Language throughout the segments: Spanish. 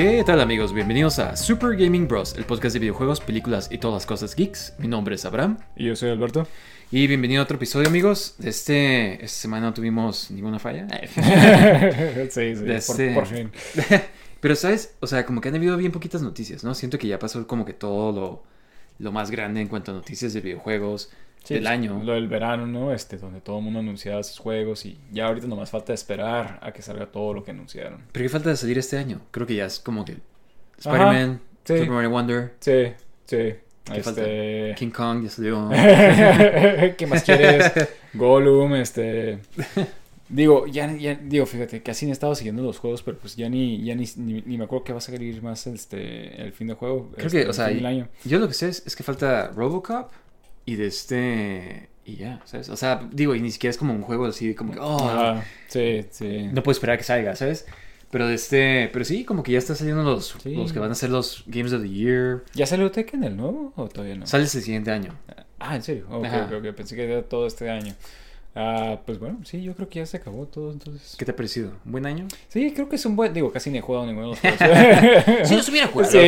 ¿Qué tal amigos? Bienvenidos a Super Gaming Bros, el podcast de videojuegos, películas y todas las cosas geeks. Mi nombre es Abraham Y yo soy Alberto. y bienvenido a otro episodio amigos. De este, esta semana no tuvimos ninguna falla. sí, sí, De por, este- por fin. Pero sabes, o sea, como que han habido bien poquitas noticias, ¿no? Siento que ya pasó como que todo lo, lo más grande en cuanto a noticias de videojuegos Sí, del pues, año. Lo del verano, ¿no? Este, donde todo el mundo anunciaba sus juegos y ya ahorita nomás falta esperar a que salga todo lo que anunciaron. Pero qué falta de salir este año. Creo que ya es como que Spider-Man, sí. Super Mario Wonder, Sí, sí. ¿Qué falta? Este... King Kong ya salió. ¿Qué más quieres? Gollum, este... Digo, ya, ya, digo, fíjate, casi ni he estado siguiendo los juegos, pero pues ya ni, ya ni, ni, ni me acuerdo que va a salir más este, el fin de juego. Creo este, que, o el sea, año. yo lo que sé es, es que falta Robocop y de este. Y ya, ¿sabes? O sea, digo, y ni siquiera es como un juego así, como que, oh, Ajá, sí, sí. no puedo esperar a que salga, ¿sabes? Pero de este. Pero sí, como que ya están saliendo los, Sí. los que van a ser los Games of the Year. ¿Ya salió Tekken el nuevo o todavía no? Sale el siguiente año. Ah, ¿en serio? Ok, Ajá. ok. Pensé que era todo este año. Ah, pues bueno, sí, yo creo que ya se acabó todo, entonces. ¿Qué te ha parecido? ¿Un buen año? Sí, creo que es un buen... Digo, casi ni he jugado ninguno de los juegos. Si los hubiera jugado. Sí,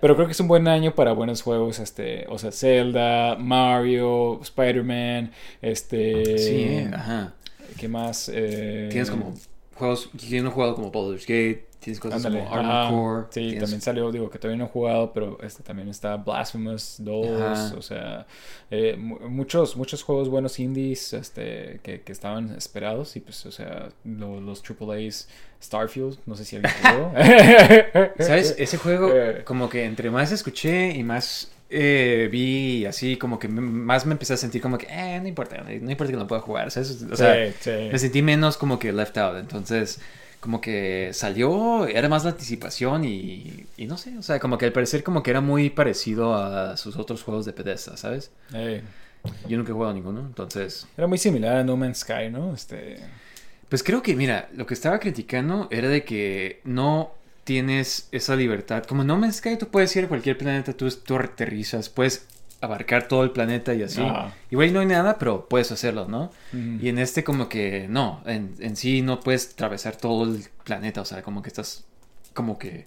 pero creo que es un buen año para buenos juegos, este, o sea, Zelda, Mario, Spider-Man, este... Sí, eh, ajá. ¿Qué más? Eh, Tienes como juegos. Tienes un juego como Baldur's Gate. Tienes cosas Ándale, como Armored ajá. Core. Sí, tienes- también salió, digo, que todavía no he jugado, pero este también está Blasphemous 2, Ajá. o sea, eh, mu- muchos, muchos juegos buenos indies este, que, que estaban esperados y pues, o sea, lo- los AAAs, Starfield, no sé si alguien jugó. ¿Sabes? Ese juego, Eh. como que entre más escuché y más eh, vi así, como que más me empecé a sentir como que, eh, no importa, no importa que no pueda jugar, ¿sabes? O sea, Sí, sí. me sentí menos como que left out. Entonces, como que salió, era más la anticipación y, y no sé, o sea, como que al parecer como que era muy parecido a sus otros juegos de pedestal, ¿sabes? Yo nunca he jugado ninguno, entonces... era muy similar a No Man's Sky, ¿no? Este, Pues creo que, mira, lo que estaba criticando era de que no tienes esa libertad. Como en No Man's Sky, tú puedes ir a cualquier planeta, tú, tú aterrizas, puedes abarcar todo el planeta y así. Igual no hay nada, pero puedes hacerlo, ¿no? Y en este como que no, en, en sí no puedes atravesar todo el planeta, o sea, como que estás como que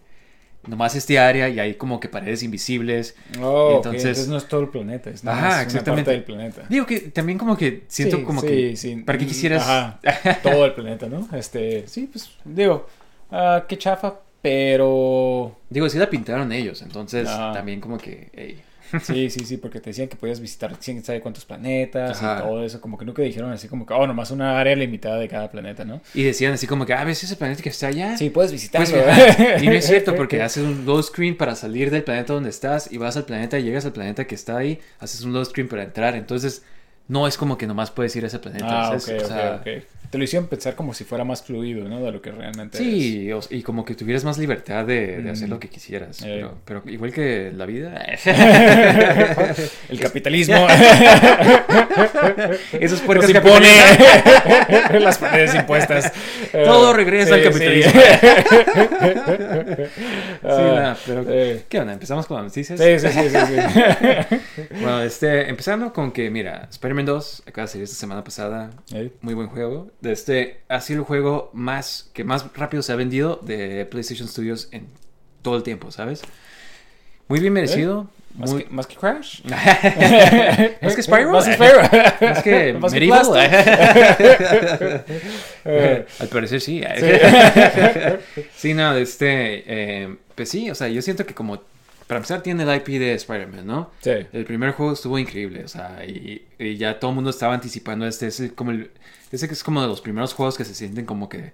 nomás este área y hay como que paredes invisibles. Oh, Entonces- entonces, no es todo el planeta, es nada Ajá, una exactamente. parte del planeta. Digo que también como que siento Sí, como sí, que... sí. ¿Para qué quisieras...? Ajá, todo el planeta, ¿no? Este, sí, pues, digo, ah, qué chafa, pero... Digo, sí la pintaron ellos, entonces también como que... Sí, sí, sí, porque te decían que podías visitar quién sabe cuántos planetas Ajá. y todo eso, como que nunca dijeron así como que, oh, nomás una área limitada de cada planeta, ¿no? Y decían así como que, ah, ¿ves ese planeta que está allá? Sí, puedes visitarlo. Pues. Y no es cierto, porque haces un load screen para salir del planeta donde estás y vas al planeta y llegas al planeta que está ahí, haces un load screen para entrar. Entonces, no es como que nomás puedes ir a ese planeta. Ah, ¿sabes? ok, O sea, ok. Te lo hicieron pensar como si fuera más fluido, ¿no? De lo que realmente. Sí, y como que tuvieras más libertad de, de hacer Mm. lo que quisieras. Eh. Pero, pero igual que la vida. El capitalismo. Esos Nos puercos impone capitalistas. las paredes impuestas. Todo Eh, regresa al capitalismo. Sí, Sí, Ah, nada, pero sí. ¿qué onda? ¿Empezamos con las noticias? Sí, sí, sí, sí, sí. Bueno, este, empezando con que, mira, Spider-Man 2 acaba de salir esta semana pasada. Muy buen juego. De Este, ha sido el juego más que más rápido se ha vendido de PlayStation Studios en todo el tiempo, ¿sabes? Muy bien merecido. ¿Más, Muy- que, más que Crash? ¿Más que Spyro? Más que Spyro. Más que Más que Medieval. Eh, Al parecer sí. Sí, no, este. eh, pues sí, o sea, yo siento que como. Para empezar, tiene el IP de Spider-Man, ¿no? Sí. El primer juego estuvo increíble, o sea, y, y ya todo el mundo estaba anticipando este. Es como el, ese que es como de los primeros juegos que se sienten como que.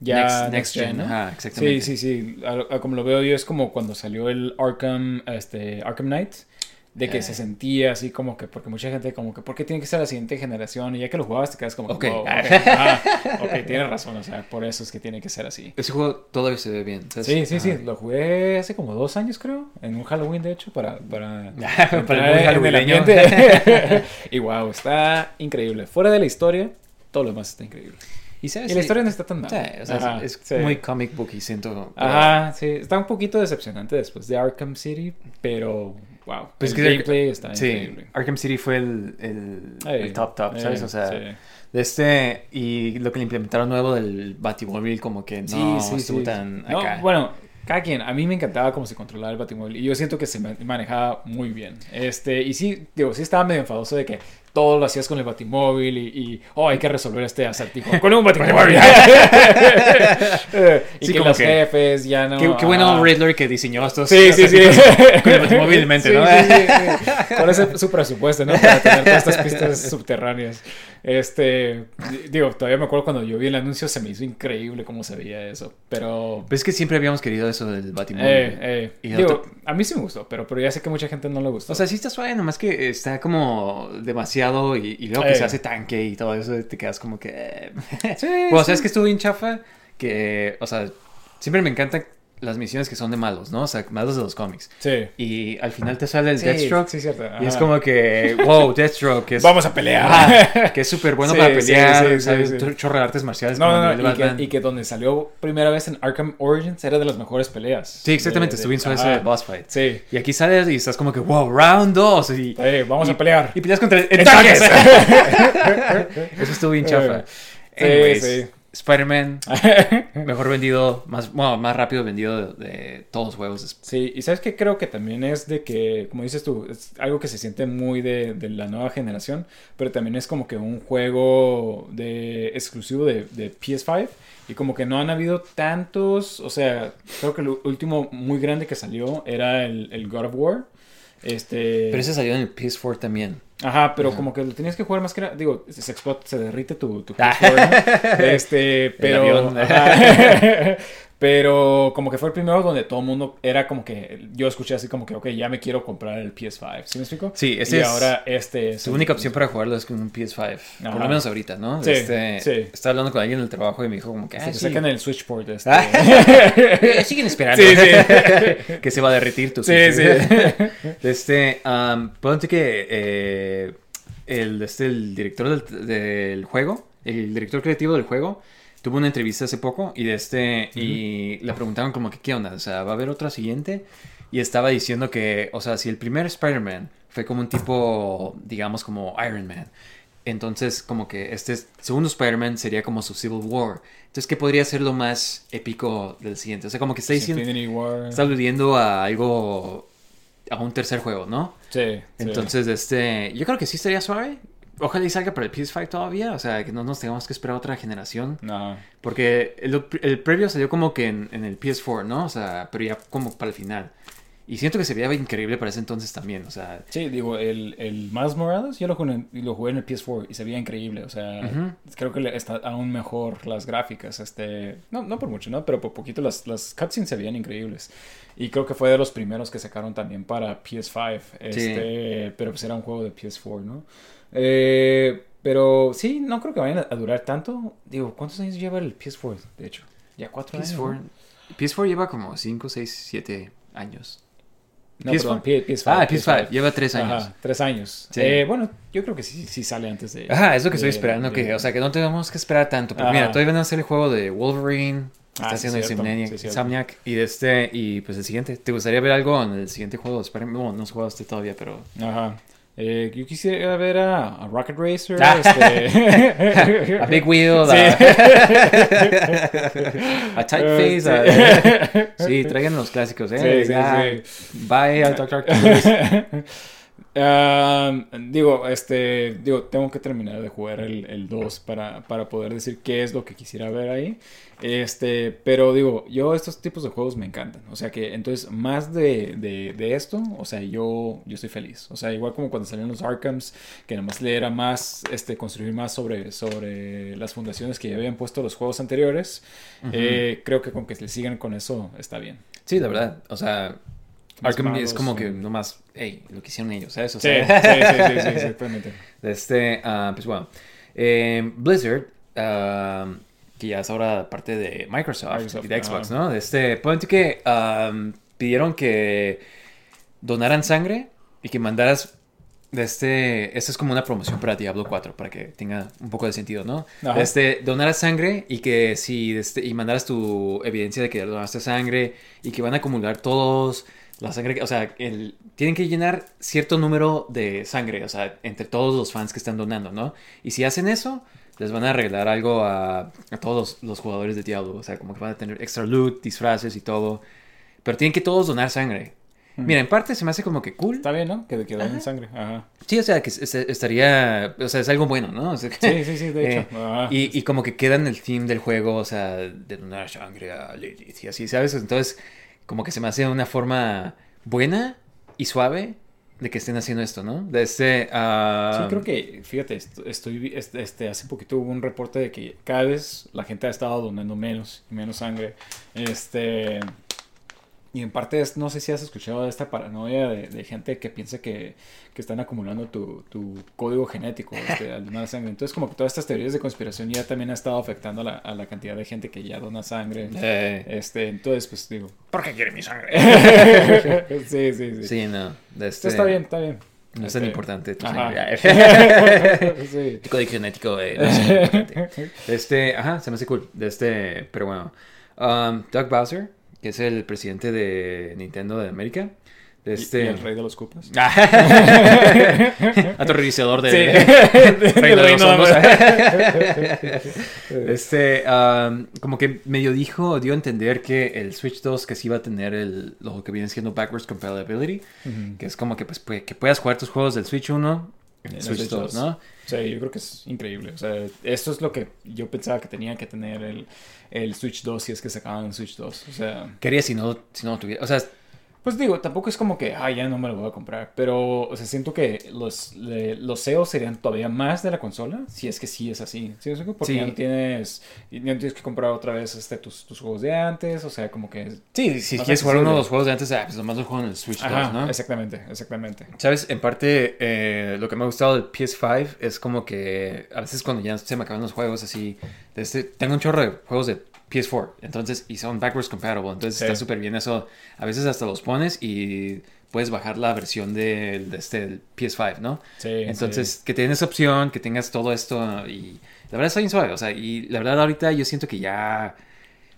Ya Next- next gen, ¿no? ajá, exactamente. Sí, sí, sí. A- a como lo veo yo es como cuando salió el Arkham, este, Arkham Knight. De que Eh. se sentía así como que, porque mucha gente como que, ¿por qué tiene que ser la siguiente generación? Y ya que lo jugabas te quedas como, Ok. wow, ok, ah, ok, tienes razón, o sea, por eso es que tiene que ser así. Ese juego todavía se ve bien. ¿sabes? Sí, sí, sí, Ajá. lo jugué hace como dos años creo, en un Halloween de hecho, para... Para, Para el el ambiente. y wow, está increíble. Fuera de la historia, todo lo demás está increíble. Y, ¿sabes? Y la Sí. historia no está tan mal. Sí, o sea, Ajá, es sí. muy comic book y siento. pero- Ajá, sí, está un poquito decepcionante después de Arkham City, pero wow, Pues el gameplay está sí, increíble. Arkham City fue el, el, Ey, el top top, ¿sabes? ey, o sea, sí. de este y lo que le implementaron nuevo del Batimóvil como que no estuvo tan No, acá. bueno, cada quien, a mí me encantaba cómo se controlaba el Batimóvil y yo siento que se ma- manejaba muy bien. Este, y sí, digo, sí estaba medio enfadoso de que todo lo hacías con el Batimóvil y, y, oh, hay que resolver este acertijo con un Batimóvil. Y Sí, que los que- jefes ya no. qué, qué bueno. Riddler que diseñó estos Sí, sí, sí. con el Batimóvil en mente, Sí, ¿no? sí. Con ese su presupuesto, ¿no? Para tener todas estas pistas subterráneas. Este, di- digo, todavía me acuerdo cuando yo vi el anuncio, se me hizo increíble cómo se veía eso. Pero, Pues es que siempre habíamos querido eso del Batimóvil. eh, eh, Y digo, otro- a mí sí me gustó, pero, pero ya sé que mucha gente no le gustó. O sea, sí está suave, nomás que está como demasiado y, y luego que Eh. se hace tanque y todo eso, te quedas como que... eh. Sí, Bueno, sí. ¿sabes que estuvo bien chafa? Que, o sea, siempre me encantan las misiones que son de malos, ¿no? O sea, malos de los cómics. Sí. Y al final te sale el Sí, Deathstroke. sí, cierto. Y es Ajá. como que, wow, Deathstroke. Que es, Vamos a pelear. Ajá, que es súper bueno Sí, para sí, pelear. sí, sí, ¿sabes? sí. Chorro de artes marciales. No, no, no, y que, y que donde salió primera vez en Arkham Origins era de las mejores peleas. Sí, exactamente, suave ajá. ese boss fight. Sí. Y aquí sales y estás como que, wow, round 2. Y, vamos y- a pelear. Y peleas contra ¡En tanques! Eso estuvo bien chafa. Sí, Anyways, sí. Spider-Man, mejor vendido, más, bueno, más rápido vendido de, de todos los juegos. Sí, y sabes que creo que también es de que, como dices tú, es algo que se siente muy de, de la nueva generación, pero también es como que un juego de exclusivo de, de PS5 y como que no han habido tantos, o sea, creo que el último muy grande que salió era el, el God of War. Este, Pero ese salió en el PS4 también. Ajá, pero como que lo tenías que jugar más que nada. Digo, se explota, se derrite tu, tu PS4, ¿no? Este, pero. avión. pero como que fue el primero donde todo el mundo era como que. Yo escuché así como que, ok, ya me quiero comprar el PS5. ¿Sí me explico? Sí, este y es ahora este es. Única opción para jugarlo es con un PS5. Por lo menos ahorita, ¿no? Sí, Este, sí. Estaba hablando con alguien en el trabajo y me dijo como que... Se Ah, sí. sacan el Switchport. Este. Eh, siguen esperando. Sí, sí. que se va a derretir tu Sí, Switch. sí. Este, um, decir que eh, el, este, el director del, del juego, el director creativo del juego, tuvo una entrevista hace poco y de este y le preguntaron como que qué onda, o sea, va a haber otra siguiente y estaba diciendo que, o sea, si el primer Spider-Man fue como un tipo, digamos como Iron Man, entonces como que este segundo Spider-Man sería como su Civil War. Entonces, ¿qué podría ser lo más épico del siguiente? O sea, como que está diciendo, Infinity War. está aludiendo a algo, a un tercer juego, ¿no? Sí, sí. Entonces, este, yo creo que sí estaría suave. Ojalá y salga para el PS5 todavía, o sea, que no nos tengamos que esperar otra generación. No. Porque el, el previo salió como que en, en el PS4, ¿no? O sea, pero ya como para el final. Y siento que se veía increíble para ese entonces también, o sea... Sí, digo, el, el Miles Morales yo lo jugué, en, lo jugué en el PS4 y se veía increíble. O sea, creo que le- está aún mejor las gráficas. Este, no, no por mucho, ¿no? Pero por poquito las, las cutscenes se veían increíbles. Y creo que fue de los primeros que sacaron también para PS5. Este, Pero pues era un juego de PS4, ¿no? Eh, pero sí, no creo que vayan a, durar tanto. Digo, ¿cuántos años lleva el PS4? De hecho, ya cuatro años. PS4, ¿no? PS4 lleva como 5, 6, 7 años. No, PS4. perdón, P- PS5. Ah, PS5, lleva 3 años. Ajá, tres años. Sí. Eh, bueno, yo creo que sí, sí sale antes de. Ajá, es lo que estoy de- esperando, que, o sea, que no tenemos que esperar tanto. Porque mira, todavía van a hacer el juego de Wolverine, está Ah, haciendo Insomniac, sí, y de este, y pues el siguiente. ¿Te gustaría ver algo en el siguiente juego Spider-Man? Bueno, no has jugado este todavía, pero... Ajá. Eh, yo quisiera ver a, a Rocket Racer. Ah. este... A Big Wheel, Sí. a, a Typeface. Este- a- sí, traigan los clásicos, ¿eh? Sí, sí, sí. Bye Dr. Um, digo, este, digo, tengo que terminar de jugar el, el 2 para, para poder decir qué es lo que quisiera ver ahí. Este, pero digo, yo estos tipos de juegos me encantan. O sea que, entonces, más de, de, de esto, o sea, yo, yo estoy feliz. O sea, igual como cuando salieron los Arkhams, que nomás le era más, este, construir más sobre, sobre las fundaciones que ya habían puesto los juegos anteriores. eh, creo que con que le sigan con eso está bien. Sí, la verdad. O sea, Más Arkham es como sí. que nomás, hey, lo que hicieron ellos, ¿sabes? O Sí, sea, sí, sí, sí, sí, exactamente. Este, ah, pues bueno, eh, Blizzard, ah, que ya es ahora parte de Microsoft, Microsoft, y de Xbox. ¿no? Este, ponte que ah, pidieron que donaran sangre y que mandaras de este, esta es como una promoción para Diablo 4, para que tenga un poco de sentido, ¿no? Ajá. Este, donaras sangre y que si, este, y mandaras tu evidencia de que donaste sangre y que van a acumular todos la sangre, o sea, el, tienen que llenar cierto número de sangre, o sea, entre todos los fans que están donando, ¿no? Y si hacen eso, les van a arreglar algo a, a todos los, los jugadores de Diablo, o sea, como que van a tener extra loot, disfraces y todo, pero tienen que todos donar sangre. Mira, en parte se me hace como que cool. Está bien, ¿no? Que, que donen sangre. Ajá. Sí, o sea, que es- es- estaría, o sea, es algo bueno, ¿no? O sea, Sí, sí, sí, de hecho. eh, y, y como que queda en el theme del juego, o sea, de donar sangre a Lilith y así, ¿sabes? Entonces, como que se me hace una forma buena y suave de que estén haciendo esto, ¿no? De este... ah, Sí, creo que, fíjate, est- estoy, este, este, hace poquito hubo un reporte de que cada vez la gente ha estado donando menos y menos sangre. Este, y en parte, es- no sé si has escuchado de esta paranoia de, de gente que piensa que, que están acumulando tu, tu código genético este, al donar sangre. Entonces, como que todas estas teorías de conspiración ya también han estado afectando a la, a la cantidad de gente que ya dona sangre. eh, Este, entonces, pues digo. ¿Por qué quiere mi sangre? sí, sí, sí. sí, no. Este, Está bien, está bien. No es tan Este, importante tu sangre. sí. Tu código genético eh, no es tan importante. Este, ajá, se me hace cool. De este, pero bueno. Um, Doug Bowser, que es el presidente de Nintendo de América. Este... y el rey de los cupas. Aterrorizador de, Sí. Reino de los Reino de- Hongos. este, um, como que medio dijo, dio a entender que el Switch 2 que sí iba a tener el, lo que viene siendo backwards compatibility, que es como que, pues, pue- que puedas jugar tus juegos del Switch 1 en Switch Switch 2, 2. ¿no? Sí, yo creo que es increíble. O sea, esto es lo que yo pensaba que tenía que tener el, el Switch 2 si es que sacaban el Switch 2. O sea, ¿Qué harías si no, si no lo tuviera? O sea, pues digo, tampoco es como que, ah, ya no me lo voy a comprar. Pero, o sea, siento que los, le- los SEO serían todavía más de la consola si es que sí es así. ¿Sí? Porque Sí. ya no tienes, ya no tienes que comprar otra vez este, tus, tus juegos de antes. O sea, como que... sí, si quieres jugar uno de los juegos de antes, ah, pues nomás lo juego en el Switch 2, Ajá, ¿no? exactamente, exactamente. ¿Sabes? En parte, eh, lo que me ha gustado del PS5 es como que a veces cuando ya se me acaban los juegos, así, de este, tengo un chorro de juegos de PS4, entonces, y son backwards compatible, entonces Sí. está súper bien eso. A veces hasta los pones y puedes bajar la versión del, de este, del PS5, ¿no? Sí, Entonces, que tengas esa opción, que tengas todo esto y la verdad está bien suave, o sea, y la verdad ahorita yo siento que ya,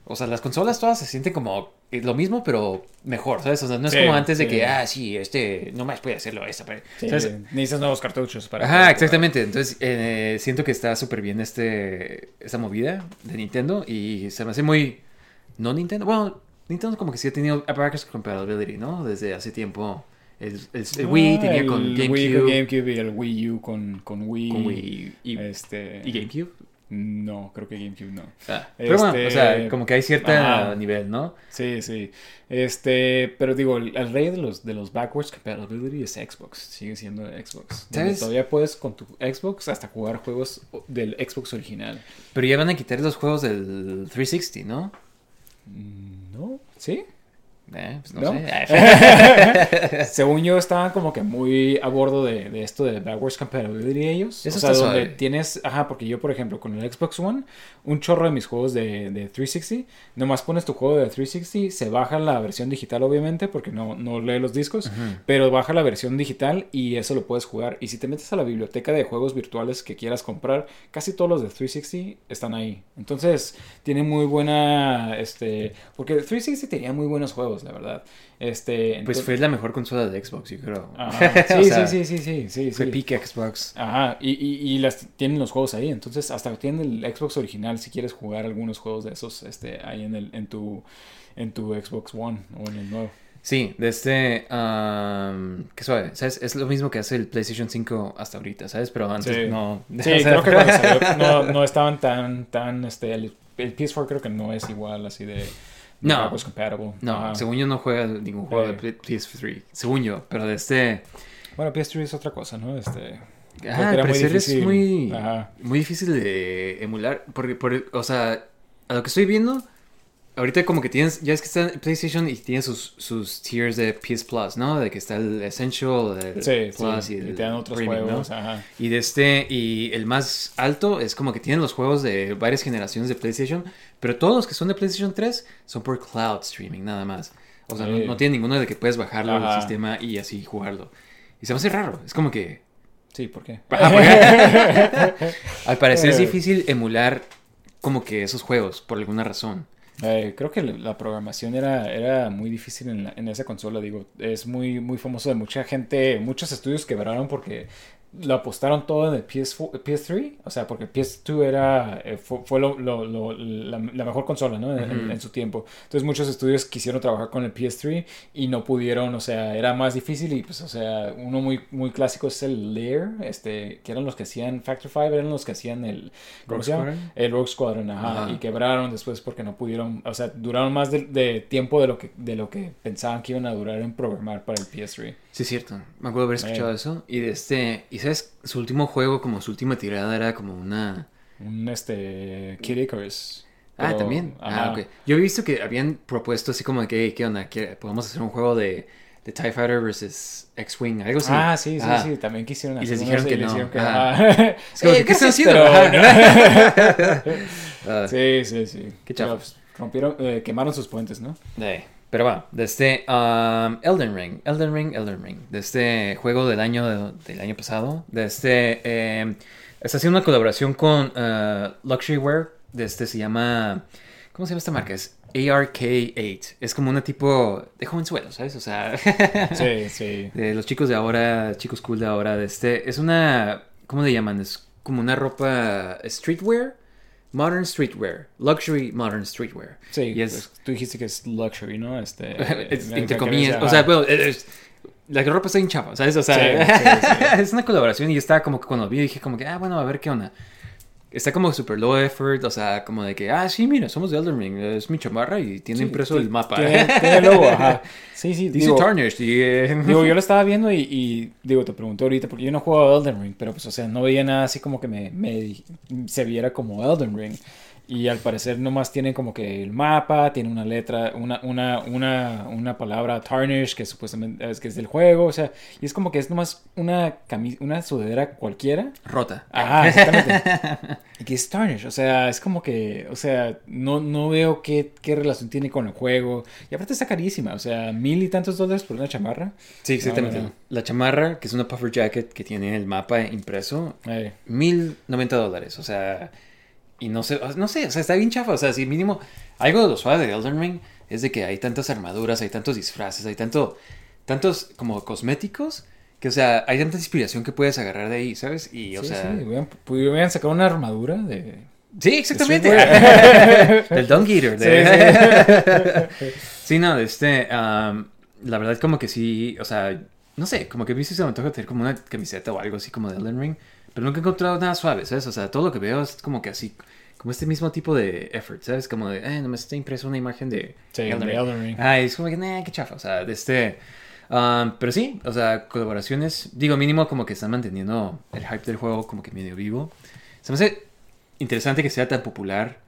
o sea, las consolas todas se sienten como lo mismo, pero mejor, ¿sabes? O sea, no es Sí, como antes de que, ah, sí, este, no más puede hacerlo esta, pero, Sí, ¿sabes? necesitas nuevos cartuchos para... Ajá, exactamente. Entonces, eh, siento que está súper bien este, esta movida de Nintendo y se me hace muy, no Nintendo, bueno, Nintendo como que sí ha tenido backwards compatibility, ¿no? Desde hace tiempo. El, el- el Wii Ah, tenía el con GameCube. Wii con GameCube y el Wii U con, con Wii. con Wii y, Este, y GameCube. No, creo que GameCube no. Ah, pero bueno, Este, o sea, como que hay cierto ajá. nivel, ¿no? Sí, sí. Este, pero digo, el, el rey de los, de los backwards compatibility es Xbox. Sigue siendo Xbox. ¿Sabes? Todavía puedes con tu Xbox hasta jugar juegos del Xbox original. Pero ya van a quitar los juegos del 360, ¿no? ¿No? ¿Sí? Eh, pues no, ¿No? sé. Según yo, estaban como que muy a bordo de, de esto de backwards compatibility ellos. Eso o sea, donde suave. tienes, ajá, porque yo, por ejemplo, con el Xbox One, un chorro de mis juegos de, de 360, nomás pones tu juego de 360, se baja la versión digital, obviamente, porque no, no lee los discos, pero baja la versión digital y eso lo puedes jugar. Y si te metes a la biblioteca de juegos virtuales que quieras comprar, casi todos los de 360 están ahí. Entonces, tiene muy buena, este, porque el 360 tenía muy buenos juegos. La verdad. Este, Pues fue la mejor consola de Xbox, yo creo. Ajá. O Sí, sea, sí, sí, sí, sí, sí, Fue sí. peak Xbox. Ajá, y, y, y las tienen los juegos ahí, entonces hasta tienen el Xbox original si quieres jugar algunos juegos de esos este, ahí en, el, en, tu, en tu Xbox One o en el nuevo. Sí, de este... um, qué suave, ¿sabes? Es lo mismo que hace el PlayStation 5 hasta ahorita, ¿sabes? Pero antes Sí. no... Sí, o sea, creo que cuando salió no, no estaban tan, tan, este, el, el PS4 creo que no es igual así de No. backwards compatible. No, según yo no juega ningún juego de P- PS3. Según yo, pero de este... Bueno, PS3 es otra cosa, ¿no? Este, Ah, muy es muy, Ajá. muy difícil de emular. Porque, por, o sea, a lo que estoy viendo, ahorita como que tienes, ya es que está en PlayStation y tiene sus, sus tiers de PS Plus, ¿no? De que está el Essential, el Sí, Plus sí, y y el te dan otros Premium, ¿no? juegos, ajá. Y de este, y el más alto es como que tienen los juegos de varias generaciones de PlayStation, pero todos los que son de PlayStation 3 son por cloud streaming, nada más. O sea, no, Sí. no tiene ninguno de que puedes bajarlo Ajá. al sistema y así jugarlo. Y se me hace raro, es como que... Sí, ¿por qué? Al parecer es Eh. difícil emular como que esos juegos, por alguna razón. Eh, creo que la programación era, era muy difícil en, la- en esa consola, digo, es muy, muy famoso de mucha gente, muchos estudios quebraron porque lo apostaron todo en el PS4, PS3, o sea, porque PS2 era, eh, fue, fue lo- lo- lo- la, la mejor consola, ¿no? En, en- en su tiempo. Entonces muchos estudios quisieron trabajar con el PS3 y no pudieron, o sea, era más difícil y pues, o sea, uno muy, muy clásico es el Lair, este, que eran los que hacían Factor 5, eran los que hacían el, ¿cómo Rogue se llama? Squadron. El Rogue Squadron, ajá, Ajá. y quebraron después porque no pudieron, o sea, duraron más de, de tiempo de lo que de lo que pensaban que iban a durar en programar para el PS3. Sí, es cierto. Me acuerdo haber escuchado Eh. eso. Y de este. Y sabes, su último juego, como su última tirada, era como una. Un este Kid Icarus. Ah, Pero, también. Ah, ajá. ok. Yo he visto que habían propuesto así como que, "Hey, ¿qué onda? ¿Qué- ¿Podemos hacer un juego de, de TIE Fighter versus X-Wing? Algo así. Ah, sí, sí, Ajá. sí, también quisieron Y hacer les uno dijeron que y no. que Ajá. ajá. Es como Eh, que, ¿qué están haciendo? pero-. Ah, sí, sí, sí. Qué Pero, chafas. pues, rompieron, eh, quemaron sus puentes, ¿no? Eh, Pero va, de este um, Elden Ring, Elden Ring, Elden Ring, de este juego del año del año pasado, de este eh, está haciendo una colaboración con uh, Luxury Wear, de este se llama ¿cómo se llama esta marca? Es ARK8, es como una tipo de jovenzuelo, ¿sabes? O sea, Sí, sí. de los chicos de ahora, chicos cool de ahora, de este es una ¿cómo le llaman? Es como una ropa streetwear. Modern streetwear, luxury modern streetwear. Sí, y es, pues, tú dijiste que es luxury, ¿no? Este, es- entre comillas. O sea, bueno, es- la ropa está bien chapa, ¿sabes? O sea, Sí, sí, sí. es una colaboración y está como que cuando vi dije como que, ah, bueno, a ver qué onda. Está como super low effort, o sea, como de que, ah, sí, mira, somos de Elden Ring, es mi chamarra y tiene Sí, impreso el mapa. Tiene, tiene logo, ajá. Sí, sí. Dice digo, Tarnished y... eh, Digo, yo lo estaba viendo y, y, digo, te pregunté ahorita, porque yo no juego a Elden Ring, pero pues, o sea, no veía nada así como que me, me se viera como Elden Ring. Y al parecer nomás tiene como que el mapa, tiene una letra, una, una, una, una palabra tarnish que supuestamente es que es del juego, o sea, y es como que es nomás una cami una sudadera cualquiera. Rota. Ajá, exactamente. y que es tarnish, o sea, es como que, o sea, no, no veo qué, qué relación tiene con el juego. Y aparte está carísima, o sea, mil y tantos dólares por una chamarra. Sí, exactamente. No, no, no. La chamarra, que es una puffer jacket que tiene el mapa impreso, mil noventa dólares, o sea, y no sé, no sé, o sea, está bien chafa, o sea, si mínimo, algo de lo suave de Elden Ring es de que hay tantas armaduras, hay tantos disfraces, hay tanto, tantos como cosméticos, que o sea, hay tanta inspiración que puedes agarrar de ahí, ¿sabes? Y o sí, sea, sí, hubieran, hubieran sacado una armadura de... sí, exactamente, Sí, del Dung Eater, de... sí, no, de este, um, la verdad como que sí, o sea, no sé, como que a mí sí se me antoja tener como una camiseta o algo así como de Elden Ring, pero nunca he encontrado nada suave, ¿sabes? O sea, todo lo que veo es como que así, como este mismo tipo de effort, ¿sabes? Como de, eh, nomás está impreso una imagen de Sí, de Elden Ring. Ah, es como que, nah, qué chafa, o sea, de este... um, pero sí, o sea, colaboraciones, digo, mínimo como que están manteniendo el hype del juego como que medio vivo. Se me hace interesante que sea tan popular.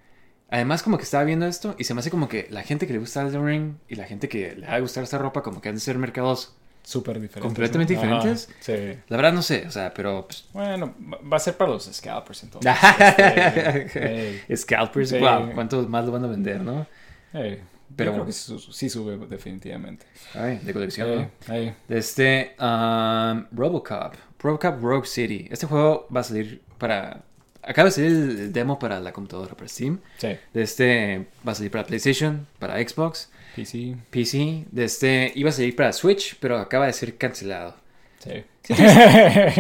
Además, como que estaba viendo esto y se me hace como que la gente que le gusta Elden Ring y la gente que le va a gustar esta ropa, como que han de ser mercados Súper diferentes. completamente ¿no? diferentes. Ajá, sí. La verdad no sé, o sea, pero... pues, Bueno, va a ser para los scalpers entonces. Este, eh, Scalpers, Sí. wow, ¿cuántos más lo van a vender, no? eh, Pero- yo creo que sí, sí sube definitivamente. Ay, de colección, ¿no? Este, um, Robocop, Robocop Rogue City. Este juego va a salir para acaba de salir el, demo para la computadora, para Steam. Sí. De este va a salir para PlayStation, para Xbox, PC. PC. De este iba a salir para Switch, pero acaba de ser cancelado. Sí.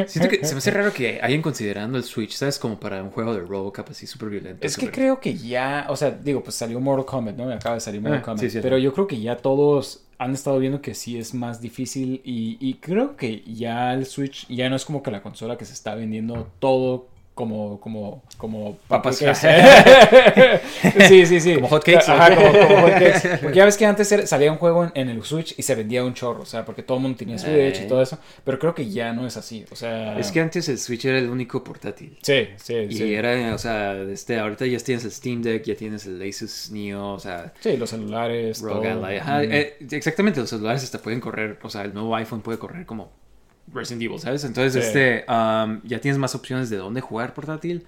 Siento que se me hace raro que hayan considerando el Switch, ¿sabes? Como para un juego de Robocop así súper violento. Es que creo que ya, o sea, digo, pues salió Mortal Kombat, ¿no? Acaba de salir Mortal Ah, Kombat. sí, pero yo creo que ya todos han estado viendo que sí es más difícil y, y creo que ya el Switch ya no es como que la consola que se está vendiendo todo como, como, como Papas sí, sí, sí. Como hotcakes, ¿o Ajá, como, como hotcakes. Porque ya ves que antes salía un juego en, en el Switch y se vendía un chorro, o sea, porque todo el mundo tenía Switch y todo eso. Pero creo que ya no es así, o sea... Es que antes el Switch era el único portátil. Sí, sí, Y sí. era, o sea, este, ahorita ya tienes el Steam Deck, ya tienes el Asus Neo, o sea, Sí, los celulares. Todo. Ajá, Mm. eh, exactamente, los celulares hasta pueden correr, o sea, el nuevo iPhone puede correr como Resident Evil, ¿sabes? Entonces, Sí. este, um, ya tienes más opciones de dónde jugar portátil.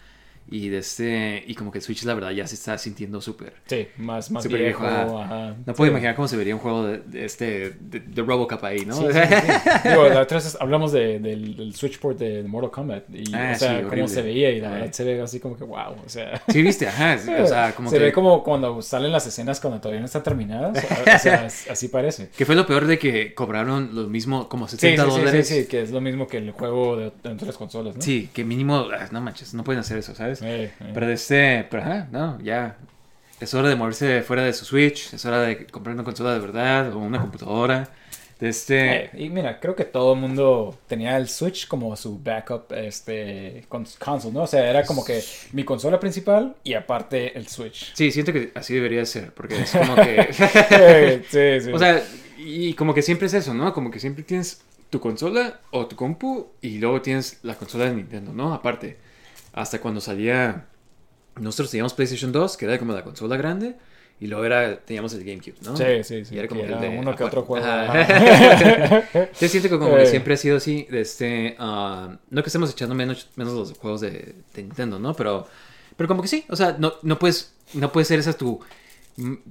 Y de este, y como que el Switch, la verdad, ya se está sintiendo súper. Sí, más, más Súper viejo. viejo, ajá. No puedo Sí. imaginar cómo se vería un juego de, de este, de, de Robocop ahí, ¿no? Sí, sí. Digo, la otra vez hablamos de- del, del Switchport de Mortal Kombat y, Ah, o sea, cómo se veía y la verdad se ve así como que wow, o sea... Sí, viste, ajá, o sea, como se que... ve como cuando salen las escenas cuando todavía no están terminadas, o sea, así parece. Que fue lo peor de que cobraron lo mismo, como Sí, 70 sí, sí, sí, dólares. sí, que es lo mismo que el juego de, entre las consolas, ¿no? Sí, que mínimo, ah, no manches, no pueden hacer eso, ¿sabes? Eh, eh. Pero de este, pero ajá, no, ya. Es hora de moverse fuera de su Switch, es hora de comprar una consola de verdad o una computadora. De este, Eh, y mira, creo que todo el mundo tenía el Switch como su backup este, cons- console, ¿no? O sea, era como que mi consola principal y aparte el Switch. sí, siento que así debería ser, porque es como que, sí, sí. o sea, y como que siempre es eso, ¿no? Como que siempre tienes tu consola o tu compu y luego tienes la consola de Nintendo, ¿no? Aparte, hasta cuando salía, nosotros teníamos PlayStation 2, que era como la consola grande. Y luego era, teníamos el GameCube, ¿no? Sí, sí, sí, Y era como que el era de uno que otro juego. Yo siento que como que Eh. siempre ha sido así, de este, ah, no que estemos echando menos, menos los juegos de, de Nintendo, ¿no? Pero, pero como que sí, o sea, no, no puedes, no puede ser esa tu,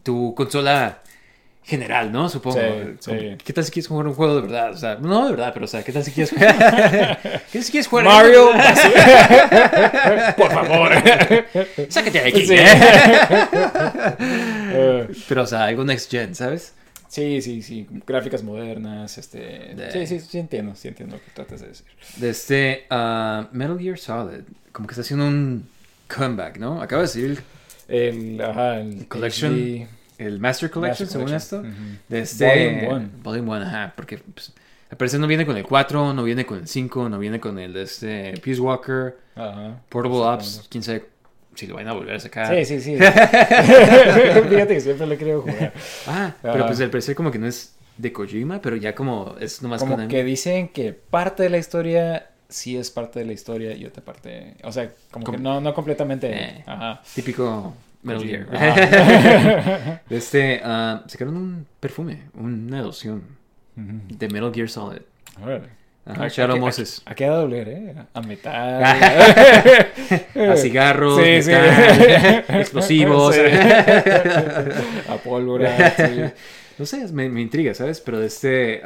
tu consola general, ¿no? Supongo. Sí, sí. ¿Qué tal si quieres jugar un juego de verdad? O sea, no de verdad, pero o sea, ¿qué tal si quieres jugar? ¿Qué tal si quieres jugar? Mario, por favor. Sácate de aquí. Sí. Eh, Pero, o sea, algo next gen, ¿sabes? sí, sí, sí. Gráficas modernas, este... De- Sí, sí, sí entiendo, sí entiendo lo que tratas de decir. De este ah, Metal Gear Solid, como que está haciendo un comeback, ¿no? Acaba de salir El, ajá, el Collection, HD. El Master Collection, Master según Collection. esto. Ujú. De este, Volume one. Volume one, ajá, porque pues, al parecer no viene con el 4, no viene con el 5, no viene con el de este Peace Walker, Ajá. Portable Sí, Ops, quién sabe si lo van a volver a sacar. Sí, sí, sí. Fíjate que siempre lo he querido jugar. Ah, pero Ajá. pues al parecer como que no es de Kojima, pero ya como es nomás Como con que dicen que parte de la historia sí es parte de la historia y otra parte... O sea, como que no, no completamente... Eh. Ajá. típico Metal Gear. De este, ah, sacaron un perfume, una loción de Metal Gear Solid. Ajá, ¿A- Shadow a qué- Moses. ¿A qué edad doler, eh? A metal. A cigarros, Sí, sí. explosivos. Sí. A pólvora. sí. No sé, me, me intriga, ¿sabes? Pero de este...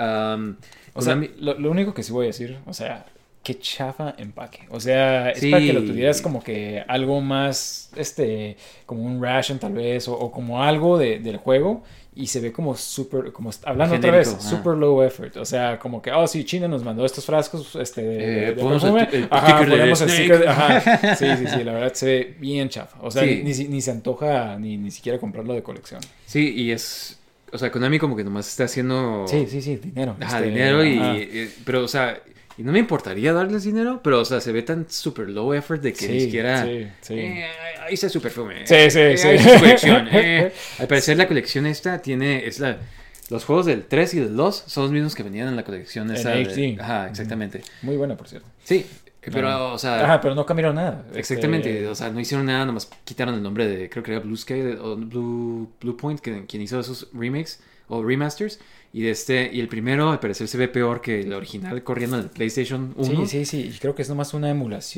O sea, lo, lo único que sí voy a decir, o sea, qué chafa empaque. O sea, es Sí. para que lo tuvieras como que algo más, este, como un ration tal vez, o, o como algo de- del juego. Y se ve como súper, como hablando otra Genérico, vez, ah. super low effort. O sea, como que, oh, sí, China nos mandó estos frascos, este, de, Eh, de ponemos perfume. el- el Ajá, sticker de ponemos el sticker de- ajá. Sí, sí, sí, la verdad se ve bien chafa. O sea, Sí. ni, ni, ni se antoja ni, ni siquiera comprarlo de colección. Sí, y es... O sea, Konami como que nomás está haciendo... Sí, sí, sí, dinero. Ajá, este, dinero y, ajá. y- Pero, o sea... Y no me importaría darles dinero, pero, o sea, se ve tan super low effort de que ni siquiera... sí, sí. Eh, ahí perfume. Sí, sí, Eh, sí. ahí está su colección. eh. Al parecer la colección esta tiene... Es la... Los juegos del 3 y del 2 son los mismos que venían en la colección esa. de-. Ajá, exactamente. Muy buena, por cierto. Sí, pero, Ajá. o sea... Ajá, pero no cambiaron nada. Exactamente, Este, o sea, no hicieron nada, nomás quitaron el nombre de, creo que era Blue Sky o Blue, Blue Point, que, quien hizo esos remakes o remasters. Y de este, y el primero al parecer se ve peor que el original corriendo en el PlayStation 1. Sí, sí, sí. y Creo que es nomás una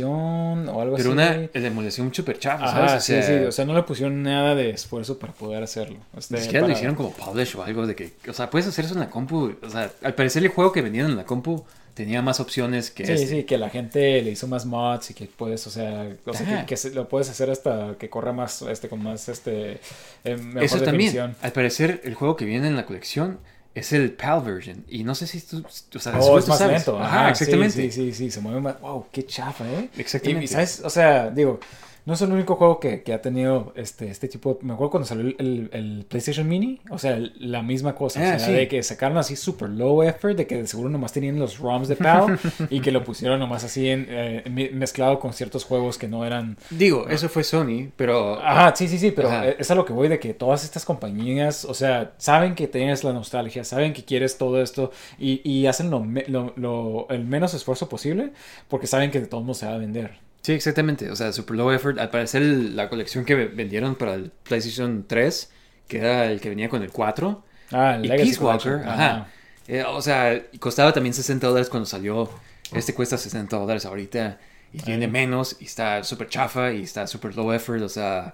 emulación o algo Pero así. una la emulación súper chafa, ¿sabes? sí, sí. O sea, no le pusieron nada de esfuerzo para poder hacerlo. Este, ni siquiera para- lo hicieron como publish o algo de que, o sea, puedes hacer eso en la compu. O sea, al parecer el juego que vendían en la compu tenía más opciones que Sí, este. sí, que la gente le hizo más mods y que puedes, o sea, o sea, que, lo puedes hacer hasta que corra más, este, con más, este, eh, mejor Eso también. definición. Al parecer, el juego que viene en la colección es el PAL version. Y no sé si tú, o sea, Oh, es más sabes. lento. Ajá, Ajá, exactamente. Sí, sí, sí, sí, se mueve más. Wow, qué chafa, ¿eh? Exactamente. Y, ¿sabes? O sea, digo, no es el único juego que, que ha tenido este, este tipo. Me acuerdo cuando salió el, el- el PlayStation Mini, o sea, el- la misma cosa. Ah, o sea, sí. de que sacaron así super low effort, de que de seguro nomás tenían los ROMs de PAL y que lo pusieron nomás así en, eh, me- mezclado con ciertos juegos que no eran. Digo, eso fue Sony, pero. Ajá, sí, sí, sí, pero Ajá. es a lo que voy de que todas estas compañías, o sea, saben que tienes la nostalgia, saben que quieres todo esto y, y hacen lo, lo- lo- el menos esfuerzo posible porque saben que de todos modos se va a vender. Sí, exactamente. O sea, super low effort. Al parecer, la colección que vendieron para el PlayStation 3, que era el que venía con el 4, Ah, el y Legacy Peace Walker, Collection, ajá. Eh, o sea, costaba también 60 dólares cuando salió. Este cuesta 60 dólares ahorita. Y tiene menos. Y está súper chafa. Y está súper low effort. O sea,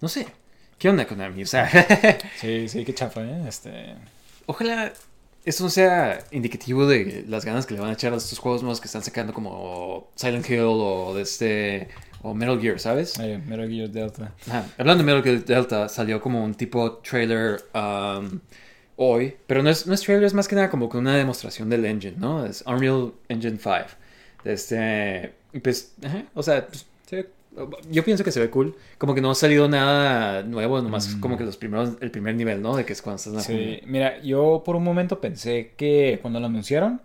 no sé. ¿Qué onda Konami? O sea, Sí, sí, qué chafa, ¿eh? Este... ojalá eso no sea indicativo de las ganas que le van a echar a estos juegos nuevos que están sacando como Silent Hill o de este o Metal Gear, ¿sabes? Metal Gear Delta. Ajá. Hablando de Metal Gear Delta, salió como un tipo trailer um, hoy, pero no es, no es trailer, es más que nada como que una demostración del engine, ¿no? Es Unreal Engine 5. Este, y pues, ajá, o sea, pues, yo pienso que se ve cool. Como que no ha salido nada nuevo, nomás como que los primeros, el primer nivel, ¿no? De que es cuando estás en la Mm. Sí, mira, yo por un momento pensé que cuando lo anunciaron,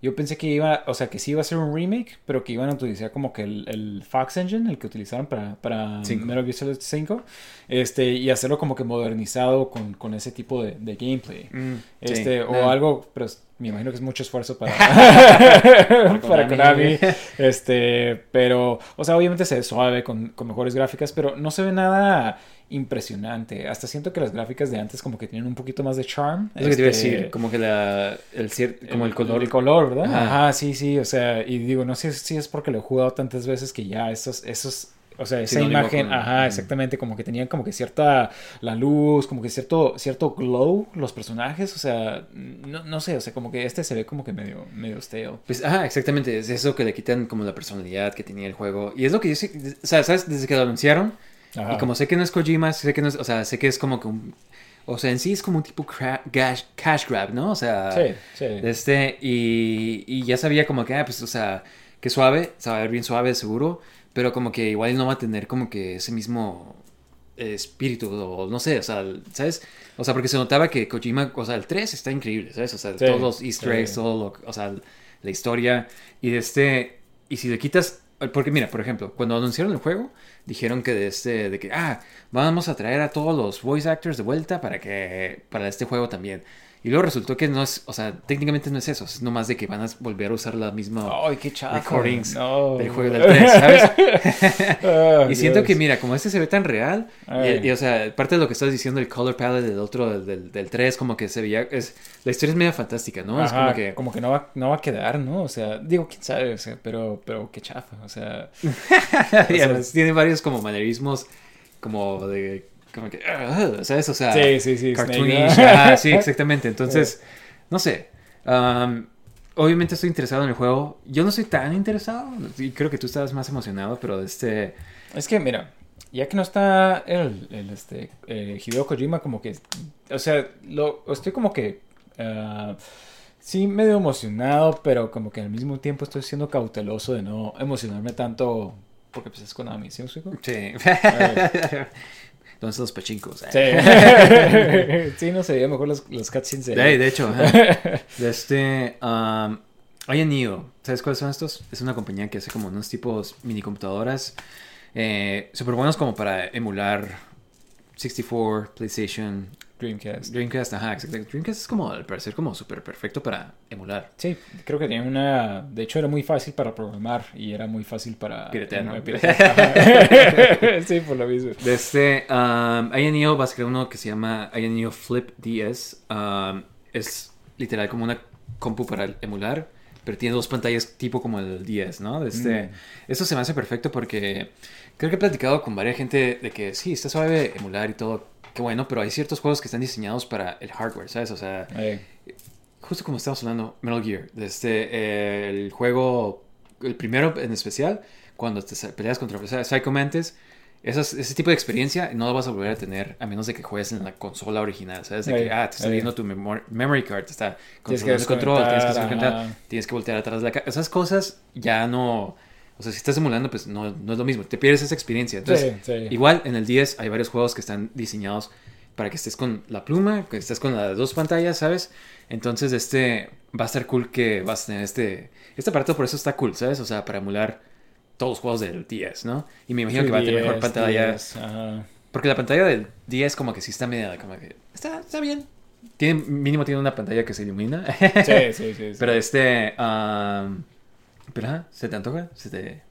yo pensé que iba, o sea, que sí iba a ser un remake, pero que iban a utilizar como que el, el Fox Engine, el que utilizaron para, para Cinco. Metal Gear Solid 5, este, y hacerlo como que modernizado con, con ese tipo de, de gameplay. Mm, sí, Este, o algo, pero me imagino que es mucho esfuerzo para, para Konami. Konami. Este, pero, o sea, obviamente se ve suave con, con mejores gráficas, pero no se ve nada impresionante. Hasta siento que las gráficas de antes como que tienen un poquito más de charm. Es lo que te iba a Este, decir, como que la, el, como el color. El color, ¿verdad? Ajá. Ajá. sí, sí, o sea, y digo, no sé si es porque lo he jugado tantas veces que ya esos, esos, o sea, esa Sinónimo imagen, con- ajá, exactamente, como que tenían como que cierta, la luz, como que cierto, cierto glow los personajes, o sea, no, no sé, o sea, como que este se ve como que medio, medio stale. Pues, ajá, exactamente. Es eso que le quitan como la personalidad que tenía el juego. Y es lo que yo sé. O sea, ¿sabes? Desde que lo anunciaron. Ajá. Y como sé que no es Kojima, sé que no es. O sea, sé que es como que un. O sea, en sí es como un tipo cash, cash grab, ¿no? O sea. Sí, sí. Este. Y, y ya sabía como que, ah, pues, o sea, que suave. Se va a ver bien suave, seguro. Pero como que igual no va a tener como que ese mismo espíritu. O no sé, o sea, ¿sabes? O sea, porque se notaba que Kojima. O sea, el 3 está increíble, ¿sabes? O sea, Sí, todos los easter eggs, sí. todo lo, o sea, la historia y de este y si le quitas porque mira, por ejemplo, cuando anunciaron el juego dijeron que de este de que ah, vamos a traer a todos los voice actors de vuelta para que para este juego también. Y luego resultó que no es, o sea, técnicamente no es eso, es nomás de que van a volver a usar la misma Ay, qué recordings No. del juego del 3, ¿sabes? Ah, y siento Dios. que, mira, como este se ve tan real, y, y, o sea, parte de lo que estás diciendo, el color palette del otro, del, del, del 3, como que se veía, es, la historia es media fantástica, ¿no? es Ajá, como que... no, va, no va a quedar, ¿no? O sea, digo, quién sabe, o sea, pero, pero qué chafa, o sea, y además tiene varios como manerismos, como de, como que, ¿sabes? O sea, Sí, sí, sí, cartoonish, Snake, ¿no? ajá, sí, exactamente. Entonces, no sé. um, obviamente estoy interesado en el juego. Yo no estoy tan interesado, y creo que tú estabas más emocionado, pero este... Es que, mira, ya que no está el, el, este, eh, Hideo Kojima, como que, o sea, lo, estoy como que, ah, sí, medio emocionado, pero como que al mismo tiempo estoy siendo cauteloso de no emocionarme tanto, porque pues es Konami, ¿sí me explico? Sí. Entonces los pachincos. Sí, sí, no sé, mejor los, los cutscenes de... De, de hecho, de este. Um, Neo. ¿Sabes cuáles son estos? Es una compañía que hace como unos tipos mini computadoras. Eh, súper buenos como para emular 64, PlayStation, Dreamcast. Dreamcast. Ajá, exacto. Dreamcast es como, al parecer, como súper perfecto para emular. Sí, creo que tenía una... De hecho, era muy fácil para programar y era muy fácil para... Piratear, ¿no? Sí, por lo mismo. De este, um, Neo va a ser uno que se llama Neo Flip DS. Um, es literal como una compu para emular, pero tiene dos pantallas tipo como el 10, ¿no? De este, Mm. Eso se me hace perfecto porque creo que he platicado con varias gente de que sí, está suave emular y todo, qué bueno, pero hay ciertos juegos que están diseñados para el hardware, ¿sabes? O sea, Eh, justo como estamos hablando, Metal Gear, de este, eh, el juego, el primero en especial, cuando te peleas contra Psycho Mantis, esas- ese tipo de experiencia no lo vas a volver a tener a menos de que juegues en la consola original, ¿sabes? De Ey, que, ah, te está viendo tu memor- memory card, te está que controlando el control, tienes que tienes que voltear atrás de la ca- Esas cosas ya no... O sea, si estás emulando, pues no, no es lo mismo. Te pierdes esa experiencia. Entonces, Sí, sí. igual en el 10 hay varios juegos que están diseñados para que estés con la pluma, que estés con las dos pantallas, ¿sabes? Entonces, este va a estar cool que vas a tener este. Este aparato por eso está cool, ¿sabes? O sea, para emular todos los juegos del 10, ¿no? Y me imagino que va a tener mejor 10, pantalla. 10, ajá. Porque la pantalla del 10 como que sí está media, como que está, está bien. Tiene, mínimo tiene una pantalla que se ilumina. Sí, sí, sí. sí. Pero este... am, pero, ajá, ¿se te antoja? ¿Se te...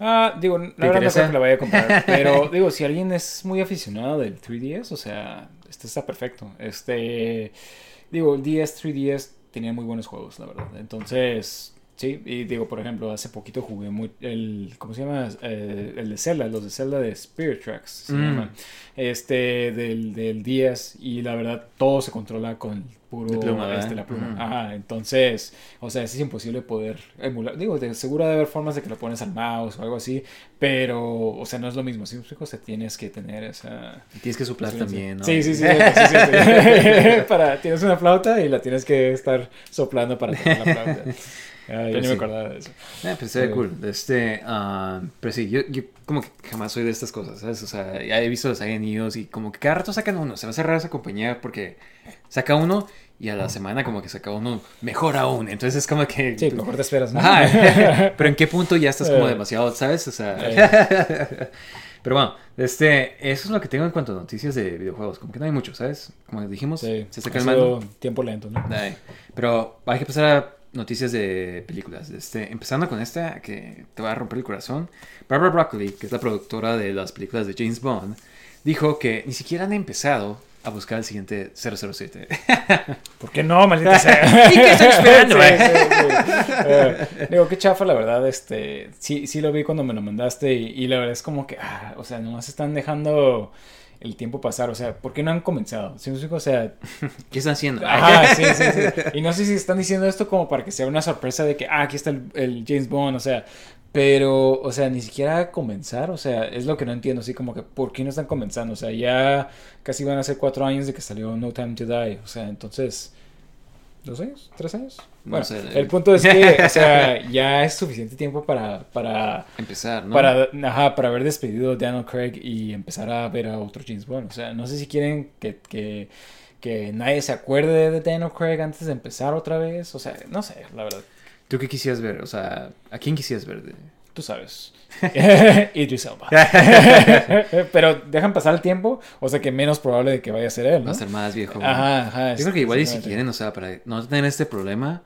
Ah, digo, la verdad no creo que la vaya a comprar. Pero digo, si alguien es muy aficionado del 3DS, o sea, este está perfecto. Este, digo, el DS, 3DS tenía muy buenos juegos, la verdad. Entonces, sí, y digo, por ejemplo, hace poquito jugué muy, el, ¿cómo se llama? Eh, el de Zelda, los de Zelda de Spirit Tracks, se Mm. llaman. Este, del, del 10, y la verdad, todo se controla con el puro, De pluma, este, la pluma. Ujú. Ajá, entonces, o sea, es imposible poder emular. Digo, de, seguro debe haber formas de que lo pones al mouse o algo así, pero, o sea, no es lo mismo. Si explico, o sea, tienes que tener esa. Tienes que soplar también, ¿no? Sí, sí, sí. sí, sí, sí. para, tienes una flauta y la tienes que estar soplando para tocar la flauta. Ah, yo Pues ni sí. me acordaba de eso. Eh, pues se ve Sí. cool. Este, ah, pero sí, yo, yo como que jamás soy de estas cosas, ¿sabes? O sea, ya he visto los Hills y como que cada rato sacan uno. Se va a cerrar esa compañía porque saca uno y a la semana como que saca uno mejor aún. Entonces es como que... Sí, mejor te esperas, ¿no? Ajá. pero en qué punto ya estás como Eh. demasiado, ¿sabes? O sea... Eh. Pero bueno, este, eso es lo que tengo en cuanto a noticias de videojuegos. Como que no hay mucho, ¿sabes? Como dijimos, Sí, se está calmando. tiempo lento, ¿no? Pero hay que pasar a noticias de películas. Este, empezando con esta que te va a romper el corazón. Barbara Broccoli, que es la productora de las películas de James Bond, dijo que ni siquiera han empezado a buscar el siguiente 007. ¿Por qué no, maldita sea? ¿Y qué estoy esperando, Sí, eh? sí, sí. Eh, digo, qué chafa, la verdad, este, sí, sí lo vi cuando me lo mandaste y, y la verdad es como que, ah, o sea, nomás están dejando el tiempo pasar, o sea, ¿por qué no han comenzado? ¿Sí? O sea, ¿Qué están haciendo? Ajá, sí, sí, sí. Y no sé si están diciendo esto como para que sea una sorpresa de que, ah, aquí está el, el James Bond, o sea, pero, o sea, ni siquiera comenzar, o sea, es lo que no entiendo, así como que, ¿por qué no están comenzando? O sea, ya casi van a ser cuatro años de que salió No Time to Die, o sea, entonces, ¿dos años? ¿Tres años? No Bueno, el punto es que, o sea, ya es suficiente tiempo para, para, Empezar, ¿no? para, ajá, para haber despedido a Daniel Craig y empezar a ver a otro James Bond. O sea, no sé si quieren que, que, que nadie se acuerde de Daniel Craig antes de empezar otra vez. O sea, no sé, la verdad. ¿Tú qué quisieras ver? O sea, ¿a quién quisieras ver? de- Tú sabes. Idris Elba. Pero dejan pasar el tiempo, o sea que menos probable de que vaya a ser él, Va ¿no? a ser más viejo. Ajá, ajá. Yo creo que igual y si quieren, o sea, para no tener este problema,